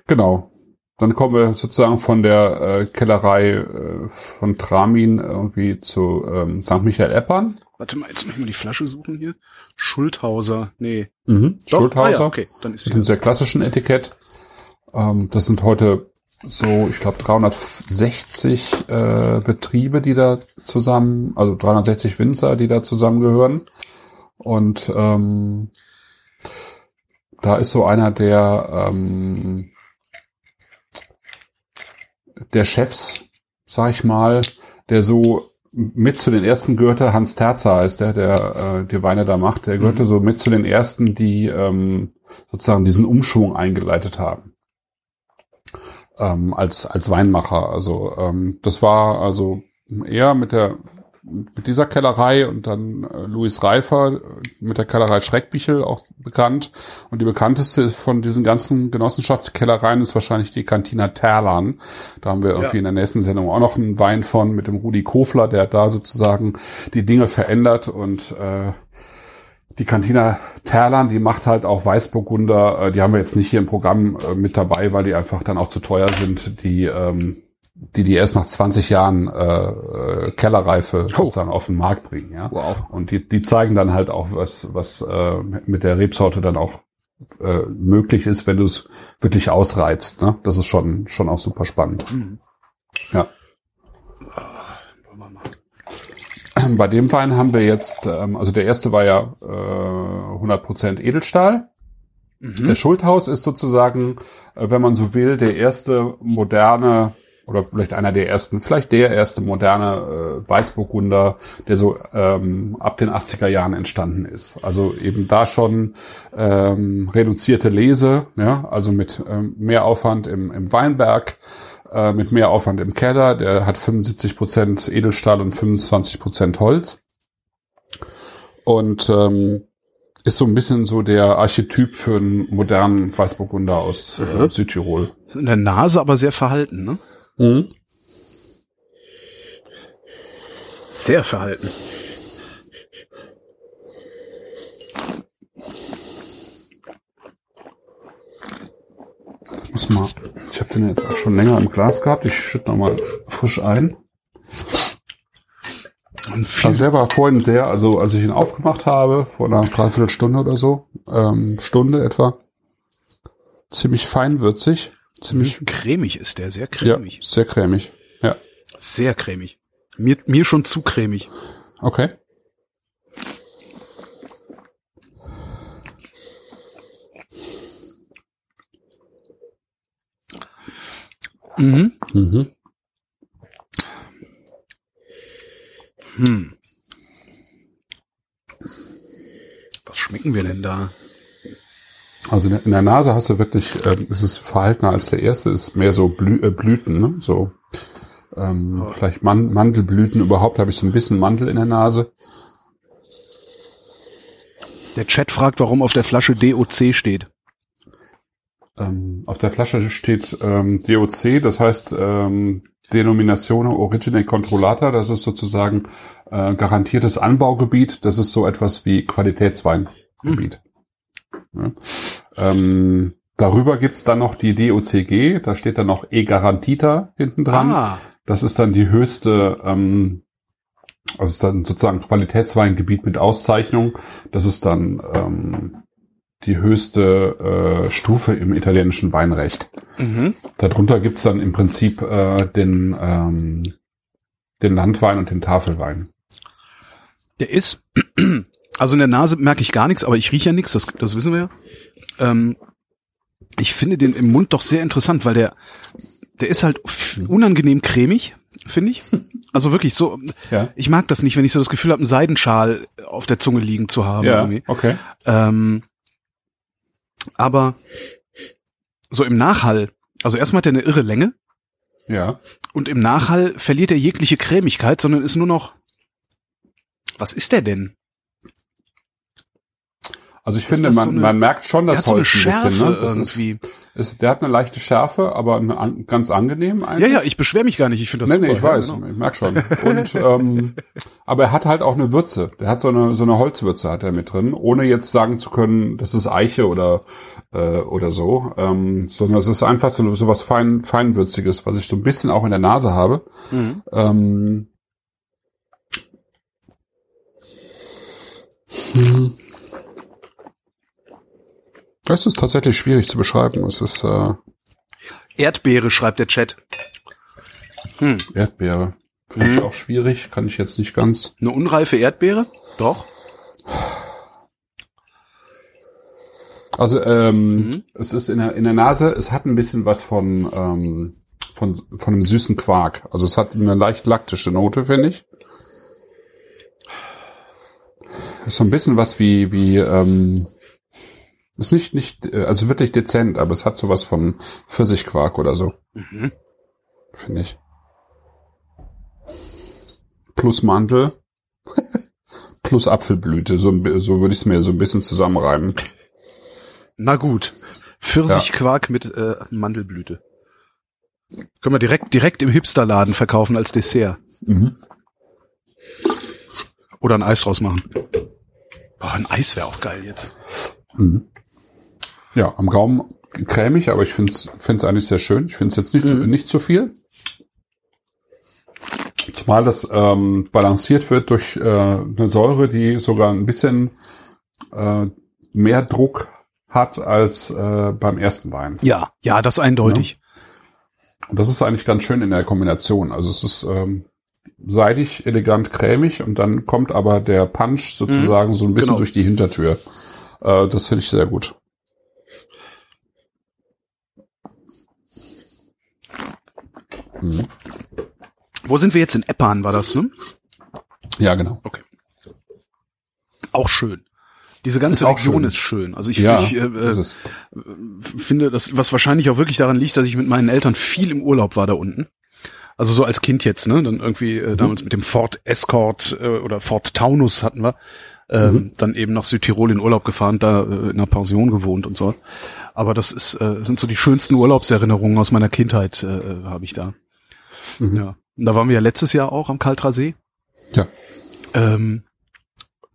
S3: Genau. Dann kommen wir sozusagen von der äh, Kellerei äh, von Tramin irgendwie zu ähm, St. Michael Eppern.
S2: Warte mal, jetzt muss ich mal die Flasche suchen hier. Schulthauser. Nee.
S3: Mhm.
S2: Doch?
S3: Schulthauser.
S2: Ah, ja, okay, dann ist
S3: mit
S2: sie.
S3: dem sehr klassischen Etikett. Ähm, das sind heute so, ich glaube, 360 äh, Betriebe, die da zusammen, also 360 Winzer, die da zusammengehören. Und ähm, da ist so einer der ähm, der Chefs, sag ich mal, der so mit zu den ersten gehörte, Hans Terzer heißt der, der äh, die Weine da macht, der gehörte
S2: Mhm.
S3: so mit zu den ersten, die ähm, sozusagen diesen Umschwung eingeleitet haben. Ähm, als, als Weinmacher. Also ähm, das war also eher mit der mit dieser Kellerei und dann äh, Louis Reifer äh, mit der Kellerei Schreckbichel auch bekannt. Und die bekannteste von diesen ganzen Genossenschaftskellereien ist wahrscheinlich die Cantina Terlan. Da haben wir irgendwie
S2: Ja.
S3: in der nächsten Sendung auch noch einen Wein von mit dem Rudi Kofler, der da sozusagen die Dinge verändert und äh, die Cantina Terlan, die macht halt auch Weißburgunder. Äh, die haben wir jetzt nicht hier im Programm äh, mit dabei, weil die einfach dann auch zu teuer sind. Die ähm, die die erst nach 20 Jahren äh, äh, Kellerreife sozusagen auf den Markt bringen, ja.
S2: Wow.
S3: Und die, die zeigen dann halt auch, was, was äh, mit der Rebsorte dann auch äh, möglich ist, wenn du es wirklich ausreizt. Ne? Das ist schon, schon auch super spannend.
S2: Mhm.
S3: Ja. Bei dem Wein haben wir jetzt, ähm, also der erste war ja äh, 100% Edelstahl.
S2: Mhm.
S3: Der Schulthaus ist sozusagen, äh, wenn man so will, der erste moderne oder vielleicht einer der ersten, vielleicht der erste moderne äh, Weißburgunder, der so ähm, ab den 80er Jahren entstanden ist. Also eben da schon ähm, reduzierte Lese, ja, also mit ähm, mehr Aufwand im, im Weinberg, äh, mit mehr Aufwand im Keller. Der hat 75 Prozent Edelstahl und 25 Prozent Holz. Und ähm, ist so ein bisschen so der Archetyp für einen modernen Weißburgunder aus äh, Südtirol.
S2: In der Nase aber sehr verhalten, ne?
S3: Mhm.
S2: Sehr verhalten.
S3: Muss mal, ich habe den jetzt auch schon länger im Glas gehabt. Ich schütte noch mal frisch ein.
S2: Und viel,
S3: Also der war vorhin sehr, also als ich ihn aufgemacht habe, vor einer Dreiviertelstunde oder so, ähm, Stunde etwa, ziemlich feinwürzig, ziemlich,
S2: cremig ist der, sehr
S3: ja,
S2: cremig.
S3: sehr cremig. Ja,
S2: Sehr cremig. Mir, mir schon zu cremig.
S3: okay.
S2: Mhm.
S3: Mhm.
S2: Hm. Was schmecken wir denn da?
S3: Also in der- Nase hast du wirklich, ähm, ist es verhaltener als der erste, ist mehr so Blü äh, Blüten, ne? so ähm, vielleicht Man Mandelblüten überhaupt, habe ich so ein bisschen Mandel in der Nase.
S2: Der Chat fragt, warum auf der Flasche DOC steht.
S3: Ähm, auf der Flasche steht ähm, DOC, das heißt ähm, Denominazione Origine Controllata, das ist sozusagen äh, garantiertes Anbaugebiet, das ist so etwas wie Qualitätsweingebiet. Ja. Ähm, darüber gibt's dann noch die DOCG, da steht dann noch E-Garantita hinten dran.
S2: Ah,
S3: Das ist dann die höchste, ähm, Also ist dann sozusagen Qualitätsweingebiet mit Auszeichnung. Das ist dann ähm, die höchste äh, Stufe im italienischen Weinrecht.
S2: Mhm.
S3: Darunter gibt's dann im Prinzip äh, den, ähm, den Landwein und den Tafelwein.
S2: Der ist, also in der Nase merke ich gar nichts, aber ich rieche ja nichts, das, das wissen wir ja. Ähm, ich finde den im Mund doch sehr interessant, weil der, der ist halt unangenehm cremig, finde ich. Also wirklich so,
S3: Ja.
S2: ich mag das nicht, wenn ich so das Gefühl habe, einen Seidenschal auf der Zunge liegen zu haben. irgendwie.
S3: okay.
S2: Ähm, aber so im Nachhall, also erstmal hat er eine irre Länge
S3: Ja.
S2: und im Nachhall verliert er jegliche Cremigkeit, sondern ist nur noch, was ist der denn?
S3: Also ich
S2: Ist
S3: finde, man,
S2: so eine-
S3: man merkt schon das
S2: hat so
S3: Holz ein bisschen. Ne? Das ist,
S2: irgendwie.
S3: ist, der hat eine leichte Schärfe, aber eine, an, ganz angenehm
S2: Ja,
S3: eigentlich.
S2: ja, ich beschwere mich gar nicht, ich finde das
S3: Nee,
S2: super.
S3: nee, ich
S2: ja,
S3: weiß,
S2: genau.
S3: ich merk schon. Und, ähm, [LAUGHS] aber er hat halt auch eine Würze. Der hat so eine, so eine Holzwürze hat er mit drin, ohne jetzt sagen zu können, das ist Eiche oder, äh, oder so, ähm, sondern es ist einfach so, so was fein, feinwürziges, was ich so ein bisschen auch in der Nase habe.
S2: Mhm.
S3: Ähm, hm. Das ist tatsächlich schwierig zu beschreiben. Es ist äh,
S2: Erdbeere, schreibt der Chat. Hm.
S3: Erdbeere. Finde
S2: Mhm.
S3: ich auch schwierig, kann ich jetzt nicht ganz.
S2: Eine unreife Erdbeere? Doch.
S3: Also ähm,
S2: Mhm.
S3: es ist in der, in der Nase, es hat ein bisschen was von, ähm, von, von einem süßen Quark. Also es hat eine leicht laktische Note, finde ich. Ist so ein bisschen was wie, wie, ähm, ist nicht, nicht, äh, also wirklich dezent, aber es hat sowas von Pfirsichquark oder so,
S2: Mhm.
S3: finde ich. Plus Mandel. [LAUGHS] Plus Apfelblüte, so, so würde ich es mir so ein bisschen zusammenreimen.
S2: Na gut. Pfirsichquark mit äh, Mandelblüte. Können wir direkt, direkt im Hipsterladen verkaufen als Dessert.
S3: Mhm.
S2: Oder ein Eis draus machen. Boah, ein Eis wäre auch geil jetzt.
S3: Mhm. Ja, am Gaumen cremig, aber ich finde es eigentlich sehr schön. Ich finde es jetzt nicht, zu, nicht zu viel. Zumal das ähm, balanciert wird durch äh, eine Säure, die sogar ein bisschen äh, mehr Druck hat als äh, beim ersten Wein.
S2: Ja, ja, das eindeutig.
S3: Und das ist eigentlich ganz schön in der Kombination. Also es ist ähm, seidig, elegant, cremig und dann kommt aber der Punch sozusagen so ein bisschen
S2: Genau.
S3: durch die Hintertür. Äh, das finde ich sehr gut. Mhm.
S2: Wo sind wir jetzt in Eppan, war das, ne?
S3: Ja, genau.
S2: Auch schön. Diese ganze
S3: Ist auch
S2: Region
S3: schön.
S2: ist schön. Also ich,
S3: ja,
S2: ich äh, äh, finde, das, was wahrscheinlich auch wirklich daran liegt, dass ich mit meinen Eltern viel im Urlaub war da unten. Also so als Kind jetzt, ne? Dann irgendwie
S3: Mhm.
S2: äh, damals mit dem Ford Escort äh, oder Ford Taunus hatten wir. Ähm,
S3: Mhm.
S2: Dann eben nach Südtirol in Urlaub gefahren, da äh, in einer Pension gewohnt und so. Aber das ist, äh, sind so die schönsten Urlaubserinnerungen aus meiner Kindheit, äh, äh, habe ich da.
S3: Mhm.
S2: Ja. Und da waren wir ja letztes Jahr auch am Kaltrer See.
S3: Ja.
S2: Ähm,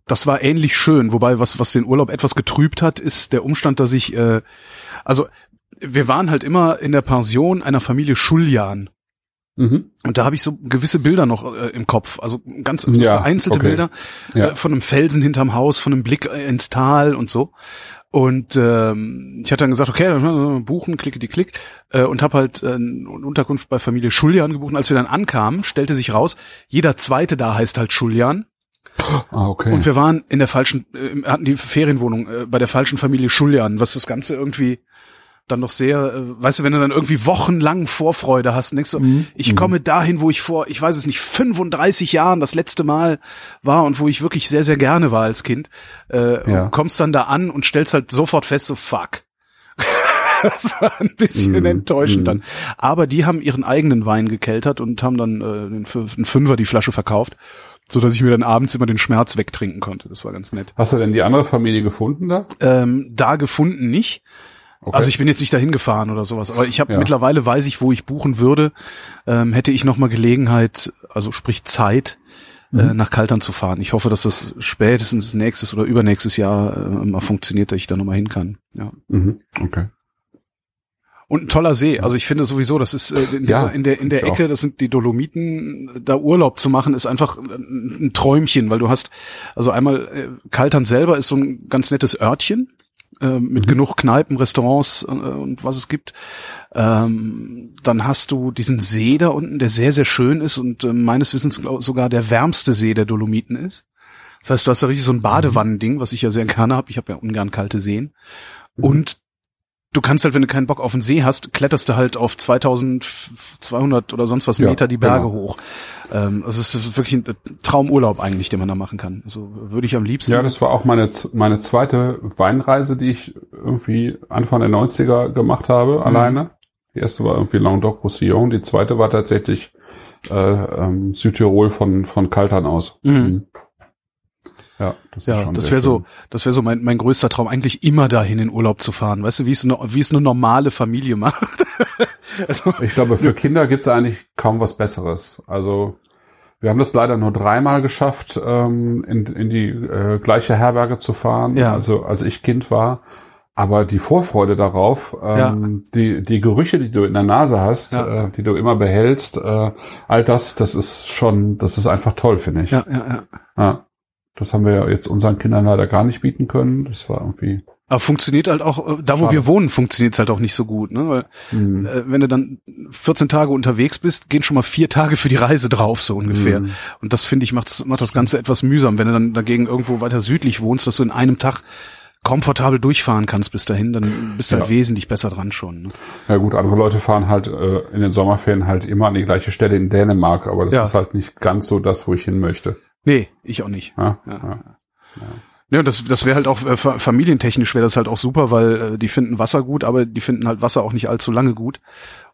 S2: das war ähnlich schön, wobei was, was den Urlaub etwas getrübt hat, ist der Umstand, dass ich, äh, also wir waren halt immer in der Pension einer Familie Schuljan.
S3: Mhm.
S2: Und da habe ich so gewisse Bilder noch äh, im Kopf, also ganz so
S3: Ja,
S2: vereinzelte
S3: okay.
S2: Bilder
S3: Ja.
S2: äh, von einem Felsen hinterm Haus, von einem Blick äh, ins Tal und so. Und ähm, ich hatte dann gesagt, okay, dann buchen, klicke die Klick äh, und habe halt äh, eine Unterkunft bei Familie Schuljan gebucht. Und als wir dann ankamen, stellte sich raus, jeder zweite da heißt halt Schuljan.
S3: Ah, okay.
S2: Und wir waren in der falschen, äh, hatten die Ferienwohnung äh, bei der falschen Familie Schuljan, was das Ganze irgendwie dann noch sehr, äh, weißt du, wenn du dann irgendwie wochenlang Vorfreude hast denkst so,
S3: Mhm.
S2: ich komme dahin, wo ich vor, ich weiß es nicht, 35 Jahren das letzte Mal war und wo ich wirklich sehr, sehr gerne war als Kind, äh,
S3: Ja.
S2: kommst dann da an und stellst halt sofort fest, so fuck. [LAUGHS] das war ein bisschen
S3: Mhm.
S2: enttäuschend
S3: Mhm.
S2: dann. Aber die haben ihren eigenen Wein gekeltert und haben dann äh, den einen Fünfer die Flasche verkauft, so dass ich mir dann abends immer den Schmerz wegtrinken konnte. Das war ganz nett.
S3: Hast du denn die andere Familie gefunden da?
S2: Ähm, da gefunden nicht.
S3: Okay.
S2: Also ich bin jetzt nicht dahin gefahren oder sowas, aber ich habe
S3: Ja.
S2: mittlerweile weiß ich, wo ich buchen würde. Ähm, hätte ich noch mal Gelegenheit, also sprich Zeit,
S3: Mhm.
S2: äh, nach Kaltern zu fahren. Ich hoffe, dass das spätestens nächstes oder übernächstes Jahr äh, mal funktioniert, dass ich da noch mal hin kann. Ja.
S3: Mhm. Okay.
S2: Und ein toller See. Also ich finde sowieso, das ist äh, in, dieser,
S3: Ja,
S2: in der in der Ecke,
S3: auch.
S2: das sind die Dolomiten, da Urlaub zu machen, ist einfach ein ein Träumchen, weil du hast also einmal äh, Kaltern selber ist so ein ganz nettes Örtchen äh, mit
S3: Mhm.
S2: genug Kneipen, Restaurants äh, und was es gibt. Ähm, dann hast du diesen See da unten, der sehr sehr schön ist und äh, meines Wissens sogar der wärmste See der Dolomiten ist. Das heißt, du hast da richtig so ein Badewannending, was ich ja sehr gerne habe. Ich habe ja ungern kalte Seen. Und du kannst halt, wenn du keinen Bock auf den See hast, kletterst du halt auf 2200 oder sonst was
S3: Ja,
S2: Meter die Berge
S3: genau.
S2: hoch. Ähm, also es ist wirklich ein Traumurlaub eigentlich, den man da machen kann. Also würde ich am liebsten.
S3: Ja, das war auch meine, meine zweite Weinreise, die ich irgendwie Anfang der 90er gemacht habe, alleine. Die erste war irgendwie Languedoc-Roussillon, die zweite war tatsächlich äh, ähm, Südtirol von, von Kaltern aus.
S2: Mhm.
S3: Ja, das ist
S2: ja,
S3: schon
S2: das wäre so, das wäre so mein, mein größter Traum, eigentlich immer dahin in Urlaub zu fahren. Weißt du, wie es eine, wie es eine normale Familie [LAUGHS] macht. also,
S3: Ich glaube, für Kinder gibt's eigentlich kaum was Besseres. Also wir haben das leider nur dreimal geschafft, ähm, in, in die äh, gleiche Herberge zu fahren,
S2: Ja.
S3: also als ich Kind war. Aber die Vorfreude darauf, ähm, die, die Gerüche, die du in der Nase hast,
S2: Ja.
S3: äh, die du immer behältst, äh, all das, das ist schon, das ist einfach toll, finde ich.
S2: ja, ja, ja.
S3: Ja. Das haben wir ja jetzt unseren Kindern leider gar nicht bieten können. Das war irgendwie.
S2: Aber funktioniert halt auch, äh, da wo
S3: Schade.
S2: wir wohnen, funktioniert's halt auch nicht so gut, ne? Weil
S3: Hm.
S2: äh, wenn du dann 14 Tage unterwegs bist, gehen schon mal vier Tage für die Reise drauf, so ungefähr.
S3: Mhm.
S2: Und das finde ich macht, macht das Ganze etwas mühsam. Wenn du dann dagegen irgendwo weiter südlich wohnst, dass du in einem Tag komfortabel durchfahren kannst bis dahin, dann bist du halt
S3: Ja.
S2: wesentlich besser dran schon. Ne?
S3: Ja gut, andere Leute fahren halt äh, in den Sommerferien halt immer an die gleiche Stelle in Dänemark, aber das
S2: Ja.
S3: ist halt nicht ganz so das, wo ich hin möchte.
S2: Nee, ich auch nicht.
S3: Ja,
S2: Ja.
S3: ja.
S2: Ja, das, das wäre halt auch äh, fa- familientechnisch wäre das halt auch super, weil äh, die finden Wasser gut, aber die finden halt Wasser auch nicht allzu lange gut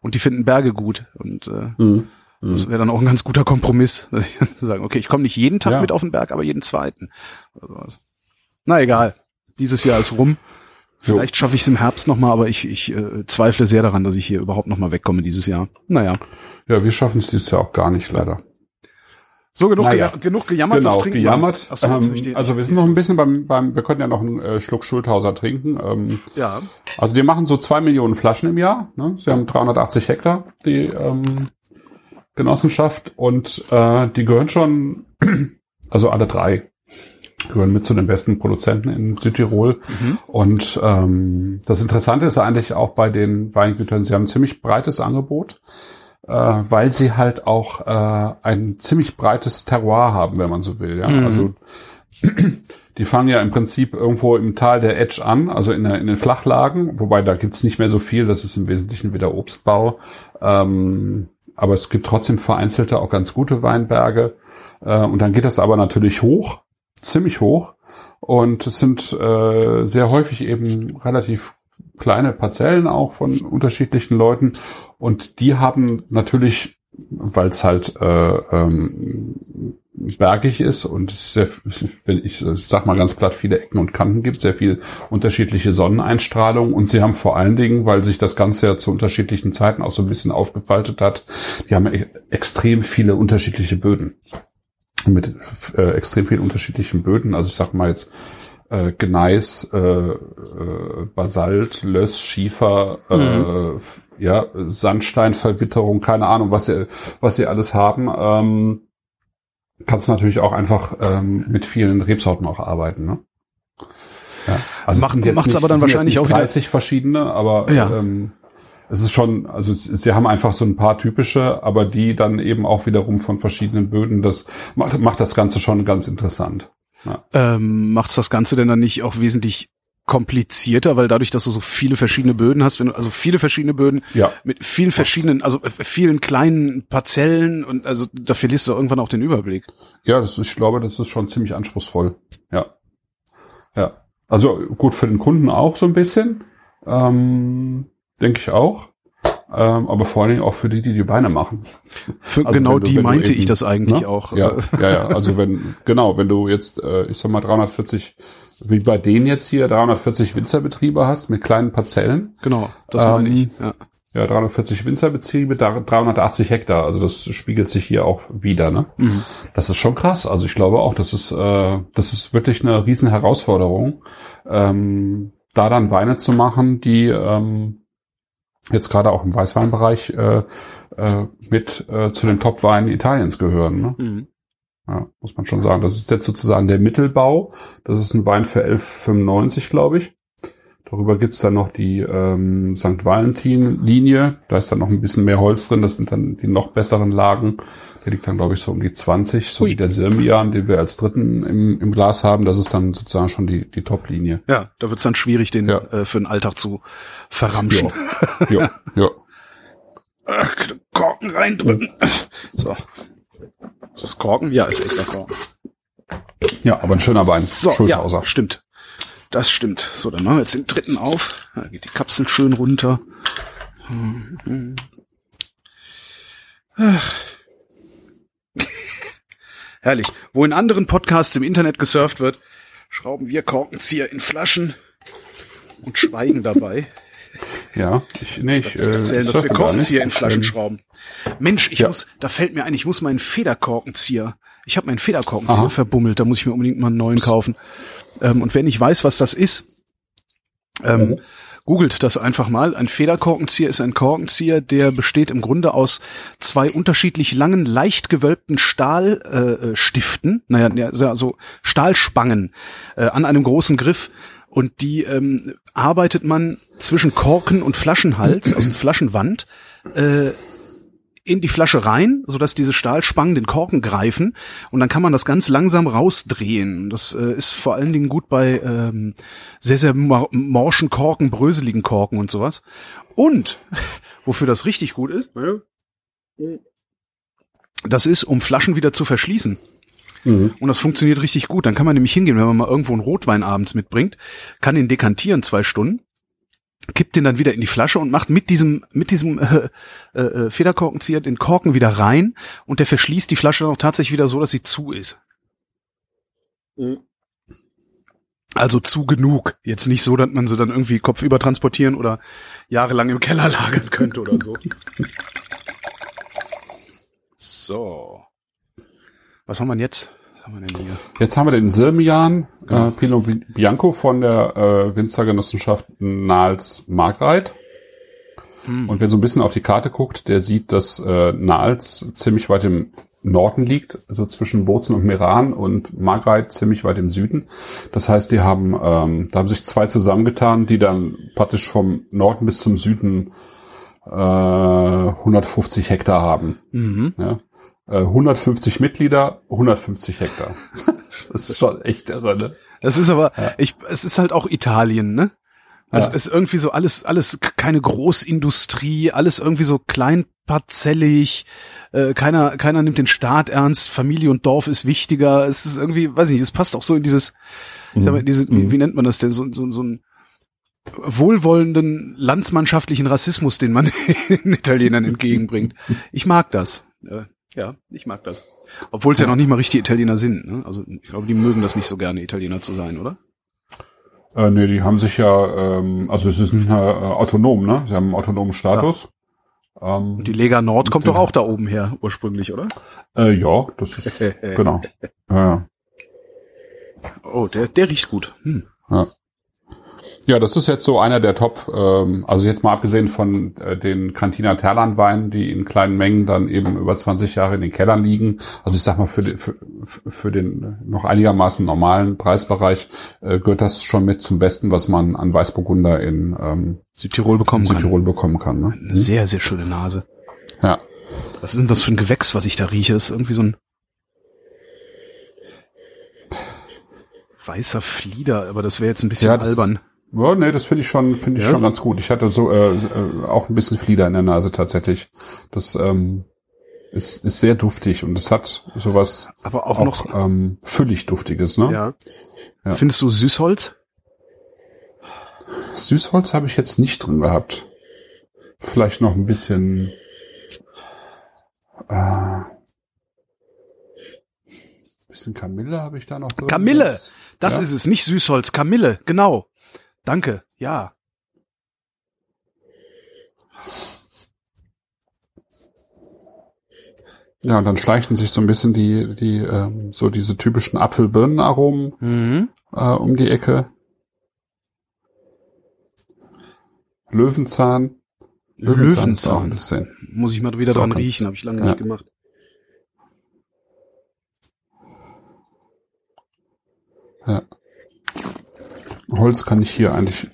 S2: und die finden Berge gut und äh,
S3: Mhm.
S2: das wäre dann auch ein ganz guter Kompromiss, [LAUGHS] dass ich sagen, okay, ich komme nicht jeden Tag
S3: Ja.
S2: mit auf den Berg, aber jeden zweiten. Na egal, dieses Jahr ist rum. Vielleicht schaffe ich es im Herbst nochmal, aber ich, ich äh, zweifle sehr daran, dass ich hier überhaupt nochmal wegkomme dieses Jahr. Naja,
S3: Ja, wir schaffen es dieses Jahr auch gar nicht, leider.
S2: So genug,
S3: Naja.
S2: geja genug gejammert.
S3: genau,
S2: trinken wir?
S3: gejammert.
S2: Ach so, jetzt hab ich
S3: ähm, also wir sind noch ein bisschen beim, beim wir könnten ja noch einen äh, Schluck Schulthauser trinken. Ähm,
S2: ja,
S3: also die machen so zwei Millionen Flaschen im Jahr. Ne? Sie haben 380 Hektar, die ähm, Genossenschaft. Und äh, die gehören schon, [CLEARS THROAT] also alle drei, gehören mit zu den besten Produzenten in Südtirol.
S2: Mhm.
S3: Und ähm, das Interessante ist eigentlich auch bei den Weingütern, sie haben ein ziemlich breites Angebot, äh, weil sie halt auch äh, ein ziemlich breites Terroir haben, wenn man so will. Ja?
S2: Mhm.
S3: Also [CLEARS THROAT] die fangen ja im Prinzip irgendwo im Tal der Edge an, also in, der, in den Flachlagen, wobei da gibt's nicht mehr so viel, das ist im Wesentlichen wieder Obstbau. Ähm, aber es gibt trotzdem vereinzelte, auch ganz gute Weinberge. Äh, und dann geht das aber natürlich hoch, ziemlich hoch. Und es sind äh, sehr häufig eben relativ kleine Parzellen auch von unterschiedlichen Leuten. Und die haben natürlich, weil es halt äh, ähm, bergig ist und sehr, wenn ich sag mal ganz platt, viele Ecken und Kanten gibt, sehr viel unterschiedliche Sonneneinstrahlung und sie haben vor allen Dingen, weil sich das Ganze ja zu unterschiedlichen Zeiten auch so ein bisschen aufgefaltet hat, die haben e extrem viele unterschiedliche Böden mit äh, extrem vielen unterschiedlichen Böden. Also ich sag mal jetzt äh, Gneis, äh, äh, Basalt, Löss, Schiefer, äh, ja, Sandsteinverwitterung, keine Ahnung, was sie, was sie alles haben. Ähm, kannst natürlich auch einfach ähm, mit vielen Rebsorten auch arbeiten. Ne? Ja. Also es
S2: Macht-
S3: jetzt
S2: macht's
S3: nicht-
S2: aber dann
S3: es
S2: wahrscheinlich auch wieder-
S3: 30 verschiedene, aber
S2: Ja.
S3: ähm, es ist schon, also sie haben einfach so ein paar typische, aber die dann eben auch wiederum von verschiedenen Böden. Das macht, macht das Ganze schon ganz interessant.
S2: Ähm, macht's das Ganze denn dann nicht auch wesentlich komplizierter, weil dadurch, dass du so viele verschiedene Böden hast, wenn du also viele verschiedene Böden
S3: Ja.
S2: mit vielen verschiedenen, also äh, vielen kleinen Parzellen und also da verlierst du irgendwann auch den Überblick.
S3: Ja, das ist, ich glaube, das ist schon ziemlich anspruchsvoll. Ja. Ja. Also gut für den Kunden auch so ein bisschen. Ähm, denke ich auch. Ähm, aber vor allen Dingen auch für die, die die Beine machen.
S2: Für
S3: Also
S2: genau
S3: du-
S2: die meinte
S3: eben-
S2: ich das eigentlich
S3: ne?
S2: auch.
S3: Ja, ja, ja. Also wenn, genau, wenn du jetzt, äh, ich sag mal 340, wie bei denen jetzt hier, 340 Winzerbetriebe hast mit kleinen Parzellen.
S2: Genau, das
S3: Ähm,
S2: meine ich. Ja.
S3: Ja, 340 Winzerbetriebe, da- 380 Hektar. Also das spiegelt sich hier auch wieder, ne?
S2: Mhm.
S3: Das ist schon krass. Also ich glaube auch, das ist, äh, das ist wirklich eine riesen Herausforderung, ähm, da dann Weine zu machen, die, ähm, jetzt gerade auch im Weißweinbereich äh, äh, mit äh, zu den Top-Weinen Italiens gehören. Ne?
S2: Mhm.
S3: Ja, muss man schon sagen. Das ist jetzt sozusagen der Mittelbau. Das ist ein Wein für 11,95, glaube ich. Darüber gibt's dann noch die ähm, St. Valentin-Linie. Da ist dann noch ein bisschen mehr Holz drin. Das sind dann die noch besseren Lagen. Der liegt dann, glaube ich, so um die 20, so
S2: Hui.
S3: wie der Sirmian, den wir als dritten im, im Glas haben. Das ist dann sozusagen schon die, die Top-Linie.
S2: Ja, da wird's dann schwierig, den
S3: Ja.
S2: äh, für den Alltag zu verramschen.
S3: ja, ja. [LAUGHS]
S2: Ach, Korken reindrücken. So. Ist das Korken? Ja, ist echt das Korken.
S3: Ja, aber ein schöner Wein.
S2: So,
S3: Schulthauser.
S2: ja, stimmt. Das stimmt. So, dann machen wir jetzt den dritten auf. Da geht die Kapsel schön runter. Ach. [LAUGHS] Herrlich. Wo in anderen Podcasts im Internet gesurft wird, schrauben wir Korkenzieher in Flaschen und schweigen dabei. [LAUGHS]
S3: Ja, ich, nee, ich, äh,
S2: Erzählen, dass wir Korkenzieher
S3: nicht.
S2: in Flaschen
S3: Ähm,
S2: schrauben. Mensch, ich
S3: ja.
S2: muss, da fällt mir ein, ich muss meinen Federkorkenzieher, ich habe meinen Federkorkenzieher
S3: Aha.
S2: verbummelt, da muss ich mir unbedingt mal einen neuen kaufen. Ähm, und wenn ich weiß, was das ist, ähm,
S3: Mhm.
S2: Googelt das einfach mal. Ein Federkorkenzieher ist ein Korkenzieher, der besteht im Grunde aus zwei unterschiedlich langen, leicht gewölbten Stahlstiften, äh, Stiften, naja, ja, so also Stahlspangen äh, an einem großen Griff. Und die ähm, arbeitet man zwischen Korken und Flaschenhals, also Flaschenwand, äh, in die Flasche rein, sodass diese Stahlspangen den Korken greifen und dann kann man das ganz langsam rausdrehen. Das äh, ist vor allen Dingen gut bei ähm, sehr, sehr mor morschen Korken, bröseligen Korken und sowas. Und [LAUGHS] wofür das richtig gut ist, das ist, um Flaschen wieder zu verschließen.
S3: Mhm.
S2: Und das funktioniert richtig gut. Dann kann man nämlich hingehen, wenn man mal irgendwo einen Rotwein abends mitbringt, kann ihn dekantieren zwei Stunden, kippt den dann wieder in die Flasche und macht mit diesem mit diesem [LAUGHS] äh, äh, Federkorkenzieher den Korken wieder rein und der verschließt die Flasche dann auch tatsächlich wieder so, dass sie zu ist. Also zu genug. Jetzt nicht so, dass man sie dann irgendwie kopfüber transportieren oder jahrelang im Keller [LAUGHS] lagern könnte oder so. So. Was haben wir denn jetzt? Haben wir denn hier?
S3: Jetzt haben wir den Sirmian äh, Pinot Bi- Bianco von der äh, Winzergenossenschaft Nahls Margreit.
S2: Hm.
S3: Und wer so ein bisschen auf die Karte guckt, der sieht, dass äh, Nahls ziemlich weit im Norden liegt, also zwischen Bozen und Meran und Margreit ziemlich weit im Süden. Das heißt, die haben, ähm, da haben sich zwei zusammengetan, die dann praktisch vom Norden bis zum Süden äh, 150 Hektar haben.
S2: Mhm.
S3: Ja? Äh, 150 Mitglieder, 150 Hektar. [LAUGHS] das ist schon echt irre, ne?
S2: Das ist aber, ich, es ist halt auch Italien, ne? Also
S3: Ja.
S2: es ist irgendwie so alles, alles keine Großindustrie, alles irgendwie so kleinparzellig, äh, keiner, keiner nimmt den Staat ernst, Familie und Dorf ist wichtiger, es ist irgendwie, weiß ich nicht, es passt auch so in dieses, ich sag mal, diese, wie, wie nennt man das denn, so, so, so ein wohlwollenden landsmannschaftlichen Rassismus, den man [LAUGHS] den Italienern entgegenbringt. Ich mag das. Ja, ich mag das. Obwohl es ja noch nicht mal richtige Italiener sind. Ne? Also ich glaube, die mögen das nicht so gerne, Italiener zu sein, oder?
S3: Äh, nee, die haben sich ja, ähm, also es ist ein, äh, autonom, ne? Sie haben einen autonomen Status. Ähm,
S2: Und die Lega Nord kommt doch auch da oben her, ursprünglich, oder?
S3: äh, ja, das ist, [LAUGHS] genau. Ja, ja.
S2: Oh, der, der riecht gut. Hm.
S3: Ja. Ja, das ist jetzt so einer der Top, ähm, also jetzt mal abgesehen von äh, den Cantina Terlan Weinen, die in kleinen Mengen dann eben über 20 Jahre in den Kellern liegen. Also ich sag mal, für, den- für, für den noch einigermaßen normalen Preisbereich äh, gehört das schon mit zum Besten, was man an Weißburgunder in ähm,
S2: Südtirol bekommen
S3: Südtirol bekommen kann. Ne?
S2: kann. Eine sehr, sehr schöne Nase.
S3: Ja.
S2: Was ist denn das für ein Gewächs, was ich da rieche? Ist irgendwie so ein weißer Flieder, aber das wäre jetzt ein bisschen
S3: Ja,
S2: albern.
S3: Ja, nee, das finde ich schon, finde ich
S2: Ja?
S3: schon ganz gut. Ich hatte so äh, äh, auch ein bisschen Flieder in der Nase tatsächlich. Das ähm, ist, ist sehr duftig und es hat sowas
S2: aber auch,
S3: auch,
S2: noch,
S3: ähm, füllig duftiges. Ne?
S2: ja.
S3: Ja.
S2: Findest du Süßholz?
S3: Süßholz habe ich jetzt nicht drin gehabt. Vielleicht noch ein bisschen. Äh, bisschen Kamille habe ich da noch drin.
S2: Kamille!
S3: Das- ja.
S2: ist es, nicht Süßholz, Kamille, genau. Danke, ja.
S3: Ja, und dann schleichen sich so ein bisschen die, die, ähm, so diese typischen Apfel-Birnen-Aromen
S2: Mhm.
S3: äh, um die Ecke. Löwenzahn. Löwenzahn ist auch
S2: Löwenzahn.
S3: ein bisschen.
S2: Muss ich mal wieder dran riechen, habe ich lange
S3: ja.
S2: nicht gemacht.
S3: Holz kann ich hier eigentlich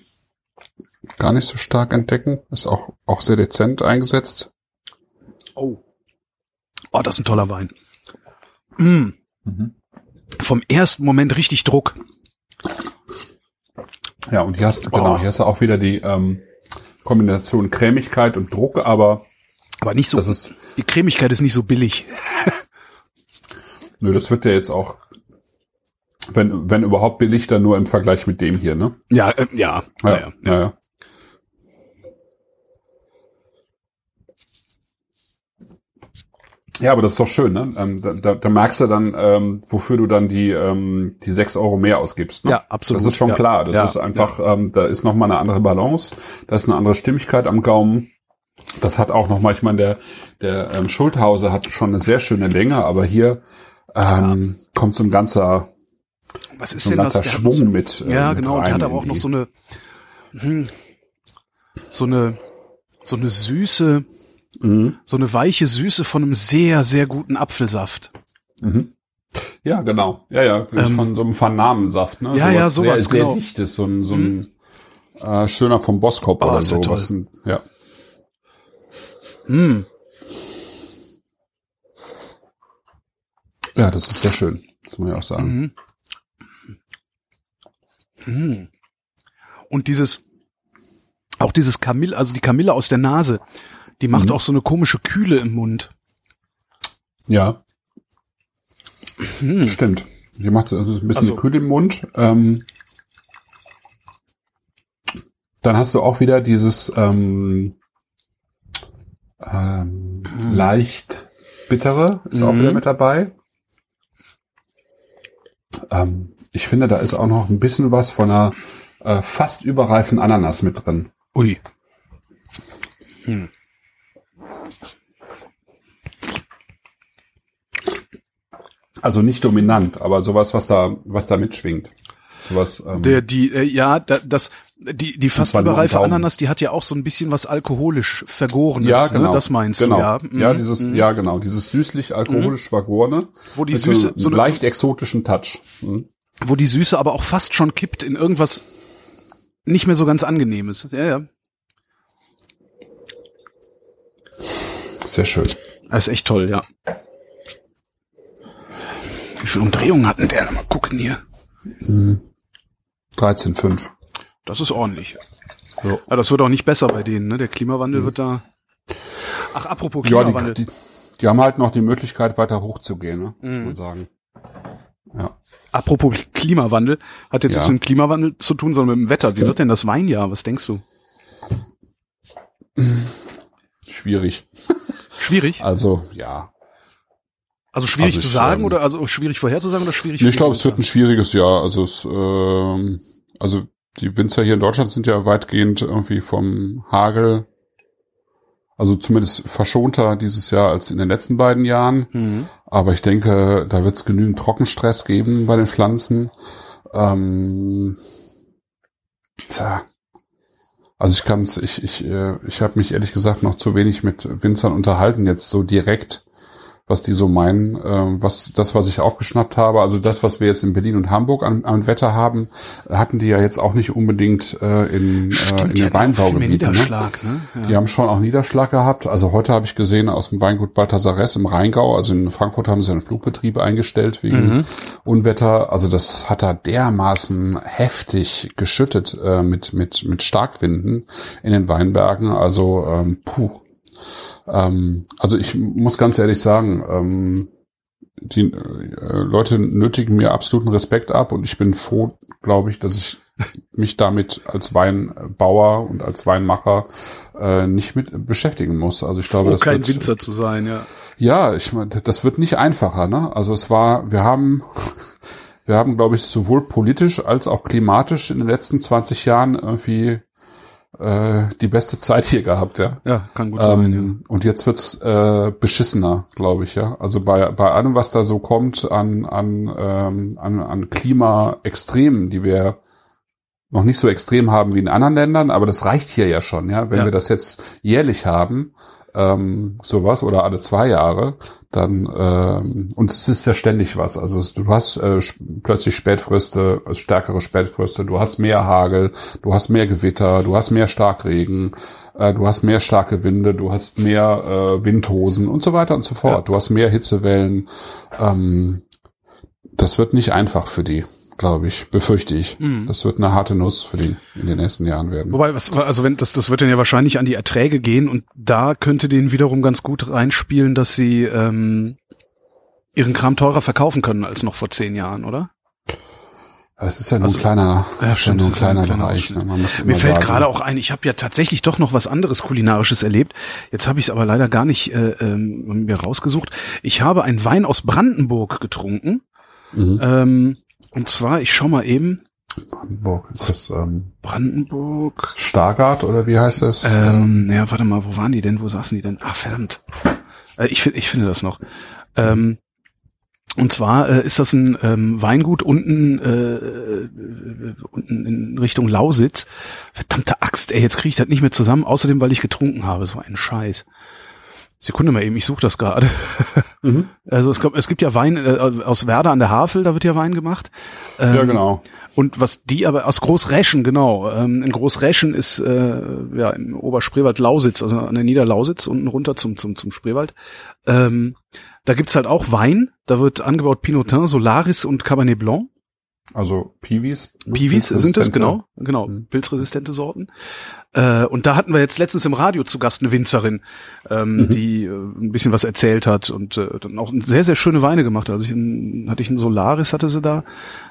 S3: gar nicht so stark entdecken. Ist auch, auch sehr dezent eingesetzt.
S2: Oh. Oh, das ist ein toller Wein. Mm. Vom ersten Moment richtig Druck.
S3: Ja, und hier hast du,
S2: Oh.
S3: genau, hier hast du auch wieder die ähm, Kombination Cremigkeit und Druck, aber
S2: Aber nicht so,
S3: das ist,
S2: die Cremigkeit ist nicht so billig. [LAUGHS]
S3: nö, das wird ja jetzt auch, wenn, wenn überhaupt billig, dann nur im Vergleich mit dem hier, ne?
S2: Ja, äh, ja.
S3: Ja,
S2: naja.
S3: ja, ja. Ja, aber das ist doch schön, ne? Ähm, da, da, da merkst du dann, ähm, wofür du dann die, ähm, die sechs Euro mehr ausgibst. Ne?
S2: Ja, absolut.
S3: Das ist schon
S2: Ja.
S3: klar. Das
S2: Ja.
S3: ist einfach, ähm, da ist nochmal eine andere Balance, da ist eine andere Stimmigkeit am Gaumen. Das hat auch nochmal, ich meine, der, der ähm, Schulthause hat schon eine sehr schöne Länge, aber hier ähm, kommt so ein ganzer,
S2: Was ist
S3: so
S2: denn das? Der
S3: Schwung
S2: so,
S3: mit. äh,
S2: Ja,
S3: mit
S2: genau. Und
S3: rein
S2: der hat aber auch noch so eine, hm, so eine, so eine süße,
S3: Mhm.
S2: so eine weiche Süße von einem sehr, sehr guten Apfelsaft.
S3: Mhm. Ja, genau. Ja, ja,
S2: Ähm,
S3: von so einem Vernamensaft, ne?
S2: ja, ja, sowas,
S3: sehr, sehr
S2: genau.
S3: dichtes, so ein, so ein äh, schöner vom Boskop
S2: Oh,
S3: oder
S2: ist ja
S3: so.
S2: toll.
S3: Was, ja.
S2: Hm.
S3: ja, das ist sehr schön. Das muss ich auch sagen.
S2: Mhm. Mhm. Und dieses, auch dieses Kamille, also die Kamille aus der Nase, die macht
S3: Mhm.
S2: auch so eine komische Kühle im Mund.
S3: Ja,
S2: Hm.
S3: stimmt. Hier macht es also ein bisschen
S2: Also-
S3: Kühl im Mund. Ähm, dann hast du auch wieder dieses ähm, ähm,
S2: Mhm.
S3: leicht bittere ist auch
S2: Mhm.
S3: wieder mit dabei. Ähm, ich finde, da ist auch noch ein bisschen was von einer äh, fast überreifen Ananas mit drin.
S2: Ui. Hm.
S3: Also nicht dominant, aber sowas, was da, was da mitschwingt. Sowas. Ähm,
S2: Der, die, äh, ja, da, das, die, die fast überreife. Ananas, die hat ja auch so ein bisschen was alkoholisch vergorenes.
S3: ja, genau.
S2: Ne? Das meinst
S3: genau.
S2: du, ja.
S3: Ja,
S2: Mhm.
S3: dieses,
S2: Mhm.
S3: ja, genau, dieses süßlich alkoholisch vergorene.
S2: Wo die
S3: mit
S2: Süße,
S3: so,
S2: so
S3: leicht exotischen Touch. Mhm.
S2: Wo die Süße aber auch fast schon kippt in irgendwas nicht mehr so ganz angenehmes. Ja, ja.
S3: Sehr schön.
S2: Das ist echt toll, ja. Wie viele Umdrehungen hatten der? Mal gucken hier.
S3: 13,5.
S2: Das ist ordentlich.
S3: Ja.
S2: Ja, das wird auch nicht besser bei denen, ne? Der Klimawandel wird da. Ach, apropos
S3: Ja,
S2: Klimawandel.
S3: die, die, die haben halt noch die Möglichkeit, weiter hochzugehen, ne? muss
S2: Mhm.
S3: man sagen.
S2: Apropos Klimawandel, hat jetzt
S3: Ja.
S2: nichts mit dem Klimawandel zu tun, sondern mit dem Wetter. Wie wird denn das Weinjahr? Was denkst du?
S3: Schwierig.
S2: Schwierig?
S3: Also, ja.
S2: Also schwierig
S3: Also
S2: zu sagen
S3: ähm,
S2: oder also schwierig vorherzusagen oder schwierig?
S3: Nee, ich glaube, es wird ein schwieriges Jahr. Also, es, ähm, also die Winzer hier in Deutschland sind ja weitgehend irgendwie vom Hagel, also zumindest verschonter dieses Jahr als in den letzten beiden Jahren.
S2: Mhm.
S3: Aber ich denke, da wird es genügend Trockenstress geben bei den Pflanzen. Ähm, tja. Also ich kann's, ich, ich, äh, ich habe mich ehrlich gesagt noch zu wenig mit Winzern unterhalten, jetzt so direkt, was die so meinen. Ähm, was das, was ich aufgeschnappt habe, also das, was wir jetzt in Berlin und Hamburg an, an Wetter haben, hatten die ja jetzt auch nicht unbedingt äh, in, äh, in den Weinbaugebieten. Ne?
S2: Ne? Ja.
S3: Die haben schon auch Niederschlag gehabt. Also heute habe ich gesehen aus dem Weingut Balthasares im Rheingau, also in Frankfurt haben sie einen Flugbetrieb eingestellt wegen
S2: Mhm.
S3: Unwetter. Also das hat da dermaßen heftig geschüttet äh, mit, mit, mit Starkwinden in den Weinbergen. Also ähm, puh. Ähm, also ich muss ganz ehrlich sagen, ähm, die äh, Leute nötigen mir absoluten Respekt ab und ich bin froh, glaube ich, dass ich mich damit als Weinbauer und als Weinmacher äh, nicht mit beschäftigen muss. Also ich glaube,
S2: Froh,
S3: das
S2: kein
S3: wird,
S2: Winzer zu sein, ja.
S3: ja, ich meine, das wird nicht einfacher, ne? Also es war, wir haben, [LAUGHS] wir haben, glaube ich, sowohl politisch als auch klimatisch in den letzten 20 Jahren irgendwie äh, die beste Zeit hier gehabt, ja.
S2: Ja, kann gut sein,
S3: Ähm, und jetzt wird's äh, beschissener, glaube ich, ja. Also bei, bei allem, was da so kommt an, an, ähm, an, an Klimaextremen, die wir noch nicht so extrem haben wie in anderen Ländern, aber das reicht hier ja schon, ja. Wenn
S2: Ja.
S3: wir das jetzt jährlich haben, ähm, sowas oder alle zwei Jahre, dann ähm, und es ist ja ständig was. Also du hast äh, plötzlich Spätfröste, äh, stärkere Spätfröste, du hast mehr Hagel, du hast mehr Gewitter, du hast mehr Starkregen, äh, du hast mehr starke Winde, du hast mehr äh, Windhosen und so weiter und so fort.
S2: Ja.
S3: Du hast mehr Hitzewellen. Ähm, das wird nicht einfach für die, glaube ich, befürchte ich.
S2: Mhm.
S3: Das wird eine harte Nuss für die in den nächsten Jahren werden.
S2: Wobei, was, also wenn das, das wird dann ja wahrscheinlich an die Erträge gehen und da könnte denen wiederum ganz gut reinspielen, dass sie ähm, ihren Kram teurer verkaufen können als noch vor zehn Jahren, oder?
S3: Es ist ja nur
S2: Also-
S3: ein kleiner,
S2: Ja,
S3: ist ja
S2: stimmt,
S3: nur ein kleiner
S2: kleiner
S3: Bereich. Ne? Man muss
S2: Mir fällt
S3: sagen,
S2: gerade auch ein, ich habe ja tatsächlich doch noch was anderes kulinarisches erlebt. Jetzt habe ich es aber leider gar nicht äh, ähm, mir rausgesucht. Ich habe einen Wein aus Brandenburg getrunken.
S3: Mhm.
S2: Ähm, und zwar, ich schau mal eben,
S3: Brandenburg, ist das ähm,
S2: Brandenburg.
S3: Stargard oder wie heißt das?
S2: Ähm, ja, warte mal, wo waren die denn? Wo saßen die denn? Ah, verdammt. Äh, ich, ich finde das noch. Ähm, und zwar äh, ist das ein ähm, Weingut unten, äh, unten in Richtung Lausitz. Verdammte Axt, ey, jetzt kriege ich das nicht mehr zusammen, außerdem, weil ich getrunken habe. So ein Scheiß. Sekunde mal eben, ich suche das gerade. [LAUGHS]
S3: Mhm.
S2: Also es, kommt, es gibt ja Wein äh, aus Werder an der Havel, da wird ja Wein gemacht. Ähm,
S3: ja, genau.
S2: und was die aber aus Großreschen, genau. Ähm, in Großreschen ist äh, ja im Oberspreewald Lausitz, also an der Niederlausitz unten runter zum zum zum Spreewald. Ähm, da gibt's halt auch Wein. Da wird angebaut Pinotin, Solaris und Cabernet Blanc.
S3: Also Piwis.
S2: Piwis sind es, genau, genau,
S3: Mhm.
S2: pilzresistente Sorten. Äh, und da hatten wir jetzt letztens im Radio zu Gast eine Winzerin, ähm,
S3: Mhm.
S2: die äh, ein bisschen was erzählt hat und äh, dann auch sehr, sehr schöne Weine gemacht hat. Also ich ein, hatte ich einen Solaris, hatte sie da.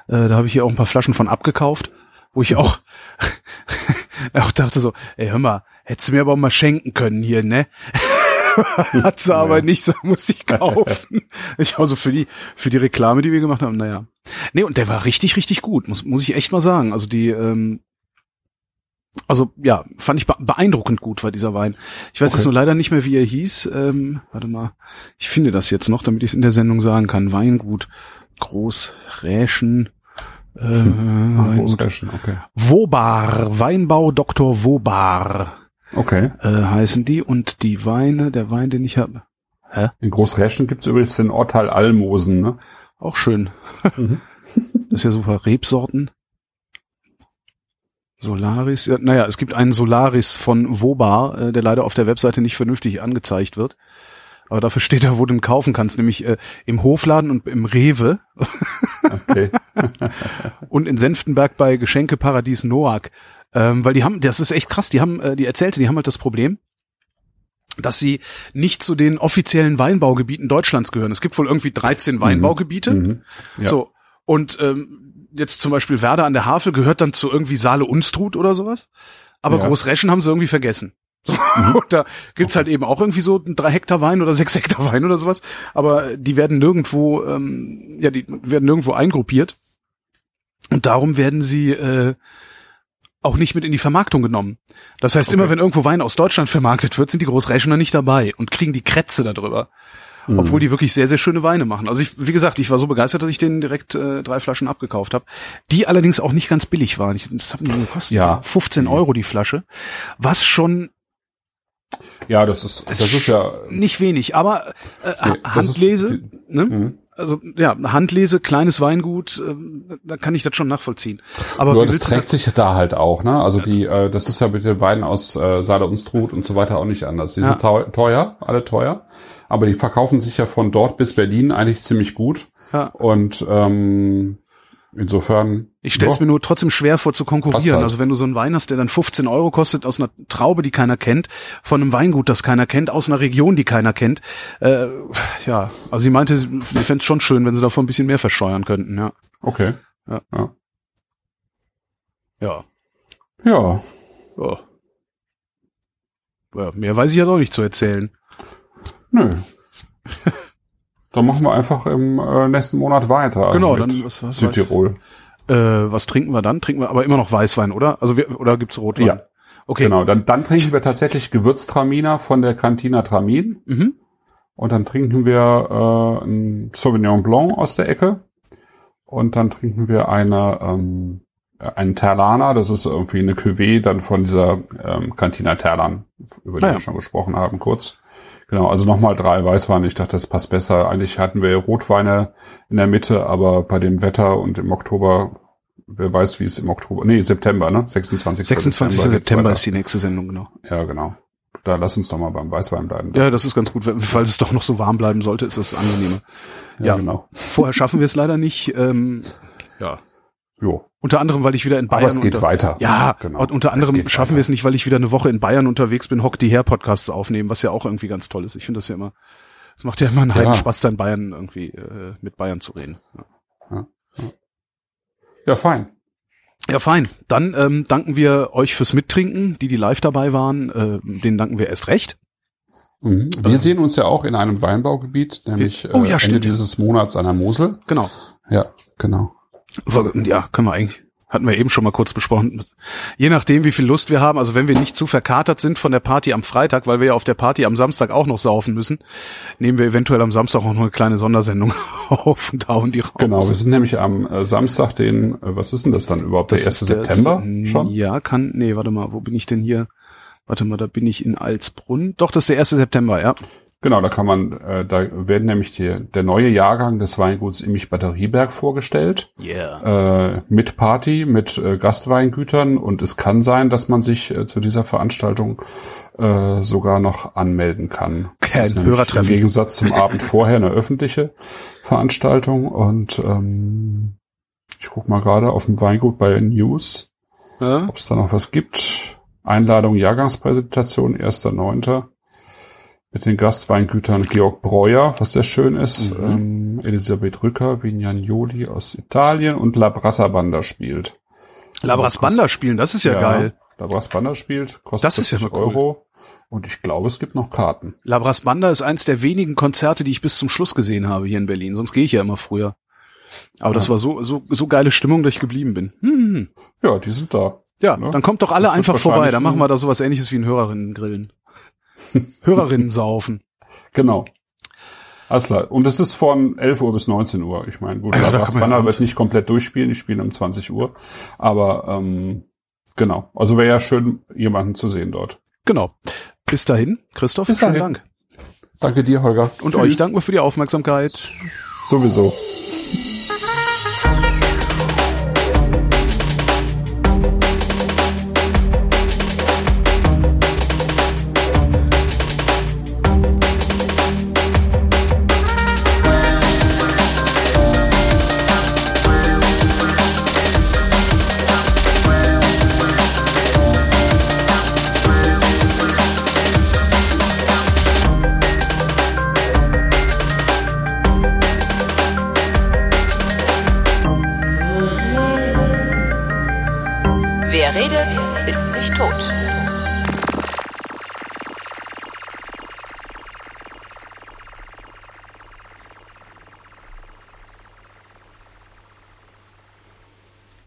S2: Äh, da habe ich hier auch ein paar Flaschen von abgekauft, wo ich auch, [LAUGHS] auch dachte so, ey, hör mal, hättest du mir aber auch mal schenken können hier, ne? [LAUGHS] Hat sie aber
S3: Ja.
S2: nicht, so muss ich kaufen. [LAUGHS] ich also für die, für die Reklame, die wir gemacht haben, naja. Nee, und der war richtig, richtig gut, muss, muss ich echt mal sagen. Also die, ähm, also ja, fand ich be- beeindruckend gut war dieser Wein. Ich weiß
S3: Okay.
S2: jetzt nur leider nicht mehr, wie er hieß. Ähm, warte mal, ich finde das jetzt noch, damit ich es in der Sendung sagen kann. Weingut Großräschen. Äh,
S3: Ah,
S2: Weingut.
S3: Okay.
S2: Wobar, Weinbau Dr. Wobar
S3: Okay.
S2: äh, heißen die. Und die Weine, der Wein, den ich habe, hä?
S3: In Großreschen gibt's übrigens den Orteil Almosen, ne?
S2: Auch schön.
S3: Mhm. [LAUGHS]
S2: Das ist ja super. Rebsorten. Solaris. Ja, naja, es gibt einen Solaris von Wobar, äh, der leider auf der Webseite nicht vernünftig angezeigt wird. Aber dafür steht da, wo du ihn kaufen kannst, nämlich äh, im Hofladen und im Rewe
S3: Okay. [LAUGHS]
S2: und in Senftenberg bei Geschenkeparadies Noack. Ähm, weil die haben, das ist echt krass, die haben, äh, die erzählte, die haben halt das Problem, dass sie nicht zu den offiziellen Weinbaugebieten Deutschlands gehören. Es gibt wohl irgendwie 13 Weinbaugebiete.
S3: Mhm. Ja.
S2: So. Und ähm, jetzt zum Beispiel Werder an der Havel gehört dann zu irgendwie Saale Unstrut oder sowas. Aber
S3: Ja. Mhm.
S2: Großreschen haben sie irgendwie vergessen. So, [LAUGHS] und da gibt's halt eben auch irgendwie so drei Hektar Wein oder sechs Hektar Wein oder sowas. Aber die werden nirgendwo, ähm, ja, die werden nirgendwo eingruppiert. Und darum werden sie äh, auch nicht mit in die Vermarktung genommen. Das heißt, immer
S3: Okay.
S2: wenn irgendwo Wein aus Deutschland vermarktet wird, sind die Großreschener nicht dabei und kriegen die Krätze darüber.
S3: Mhm.
S2: Obwohl die wirklich sehr, sehr schöne Weine machen. Also ich, wie gesagt, ich war so begeistert, dass ich denen direkt äh, drei Flaschen abgekauft habe. Die allerdings auch nicht ganz billig waren. Ich, das hat mir gekostet.
S3: Ja.
S2: 15 Euro die Flasche. Was schon
S3: Ja, das ist, das ist ja,
S2: nicht wenig, aber äh,
S3: Nee,
S2: Handlese,
S3: ist
S2: ne? Also ja, Handlese, kleines Weingut, äh, da kann ich das schon nachvollziehen. Aber wie
S3: das trägt sich da halt auch, ne? Also die, äh, das ist ja mit den Weinen aus äh, Saale und Struth und so weiter auch nicht anders. Die
S2: Ja.
S3: sind teu teuer, alle teuer, aber die verkaufen sich ja von dort bis Berlin eigentlich ziemlich gut.
S2: Ja.
S3: Und ähm, insofern.
S2: Ich stelle es mir nur trotzdem schwer vor zu konkurrieren.
S3: halt.
S2: Also wenn du so einen Wein hast, der dann 15 Euro kostet aus einer Traube, die keiner kennt, von einem Weingut, das keiner kennt, aus einer Region, die keiner kennt. Äh, ja, also sie meinte, sie fände es schon schön, wenn sie davon ein bisschen mehr verscheuern könnten. Ja,
S3: Okay.
S2: Ja.
S3: ja.
S2: ja.
S3: Ja.
S2: ja. ja mehr weiß ich ja doch nicht zu erzählen.
S3: Nö. [LAUGHS] Dann machen wir einfach im äh, nächsten Monat weiter.
S2: Genau, dann was, was,
S3: Südtirol.
S2: äh, was trinken wir dann? Trinken wir aber immer noch Weißwein, oder? Also wir, oder gibt's Rotwein?
S3: Ja.
S2: Okay.
S3: Genau, dann, dann trinken wir tatsächlich Gewürztraminer von der Cantina Tramin.
S2: Mhm.
S3: Und dann trinken wir äh, ein Sauvignon Blanc aus der Ecke. Und dann trinken wir eine ähm, ein Terlaner, das ist irgendwie eine Cuvée dann von dieser ähm, Cantina Terlan, über die
S2: Ah ja.
S3: wir schon gesprochen haben, kurz. Genau, also nochmal drei Weißweine. Ich dachte, das passt besser. Eigentlich hatten wir Rotweine in der Mitte, aber bei dem Wetter und im Oktober, wer weiß, wie es im Oktober, nee, September, ne? 26.
S2: 26.
S3: geht's
S2: September
S3: weiter.
S2: ist die nächste Sendung, genau.
S3: Ja, genau. Da lass uns doch mal beim Weißwein bleiben.
S2: Ja, das ist ganz gut. Falls es doch noch so warm bleiben sollte, ist es angenehmer. ja.
S3: genau.
S2: Vorher schaffen wir es leider nicht. Ähm, ja.
S3: Jo.
S2: Unter anderem, weil ich wieder in Bayern
S3: Aber es geht
S2: unter
S3: weiter.
S2: Ja,
S3: genau.
S2: und unter anderem schaffen wir es nicht, weil ich wieder eine Woche in Bayern unterwegs bin, Hock die her Podcasts aufnehmen, was ja auch irgendwie ganz toll ist. Ich finde das ja immer, es macht ja immer einen
S3: Ja.
S2: heiden Spaß, da in Bayern irgendwie äh, mit Bayern zu reden. Ja.
S3: Ja, fein.
S2: Ja, fein. Dann ähm, danken wir euch fürs Mittrinken, die, die live dabei waren. Äh, denen danken wir erst recht.
S3: Mhm. Wir sehen uns ja auch in einem Weinbaugebiet, nämlich
S2: Oh, ja,
S3: äh, Ende
S2: stimmt.
S3: dieses Monats an der Mosel.
S2: Genau.
S3: Ja, genau.
S2: Ja, können wir eigentlich. Hatten wir eben schon mal kurz besprochen. Je nachdem, wie viel Lust wir haben, also wenn wir nicht zu verkatert sind von der Party am Freitag, weil wir ja auf der Party am Samstag auch noch saufen müssen, nehmen wir eventuell am Samstag auch noch eine kleine Sondersendung [LAUGHS] auf und hauen die raus.
S3: Genau, wir sind nämlich am äh, Samstag, den, äh, was ist denn das dann überhaupt, der 1.
S2: ist der-
S3: September schon?
S2: Ja, kann, nee, warte mal, wo bin ich denn hier? Warte mal, da bin ich in Alsbrunn. Doch, das ist der 1. September, ja.
S3: Genau, da kann man, äh, da werden nämlich die, der neue Jahrgang des Weinguts Immich Batterieberg vorgestellt.
S2: Yeah.
S3: Äh, mit Party, mit äh, Gastweingütern und es kann sein, dass man sich äh, zu dieser Veranstaltung äh, sogar noch anmelden kann. Das
S2: Kein
S3: ist
S2: Hörertreffen.
S3: Im Gegensatz zum Abend vorher eine öffentliche Veranstaltung und ähm, ich guck mal gerade auf dem Weingut bei News,
S2: Ja?
S3: ob es da noch was gibt. Einladung, Jahrgangspräsentation, 1.9. Mit den Gastweingütern Georg Breuer, was sehr schön ist,
S2: Mhm.
S3: ähm, Elisabeth Rücker, Vignanioli aus Italien und La Brassa Banda spielt.
S2: Labras
S3: Das kostet-
S2: Banda spielen, das ist ja, geil.
S3: La Brassa Banda spielt, kostet
S2: Das ist ja
S3: 40
S2: mal cool.
S3: Euro. Und ich glaube, es gibt noch Karten.
S2: Labras Banda ist eins der wenigen Konzerte, die ich bis zum Schluss gesehen habe hier in Berlin. Sonst gehe ich ja immer früher. Aber das
S3: Ja.
S2: war so, so, so geile Stimmung, dass ich geblieben bin. Hm.
S3: Ja, die sind da.
S2: Ja,
S3: Ne?
S2: dann kommt doch alle
S3: Das
S2: einfach vorbei. Dann machen wir da sowas ähnliches wie ein Hörerinnen-Grillen. Hörerinnen saufen.
S3: Genau. Alles klar. Und es ist von 11 Uhr bis 19 Uhr. Ich meine, gut,
S2: Ja,
S3: La
S2: da
S3: Brassa
S2: kann man ja
S3: Banda
S2: abends-
S3: wird nicht komplett durchspielen. Die spielen um 20 Uhr. Aber ähm, genau. Also wäre ja schön, jemanden zu sehen dort.
S2: Genau. Bis dahin, Christoph,
S3: Bis
S2: vielen
S3: dahin.
S2: Dank.
S3: Danke dir, Holger.
S2: Und
S3: Tschüss.
S2: euch danken wir für die Aufmerksamkeit.
S3: Sowieso.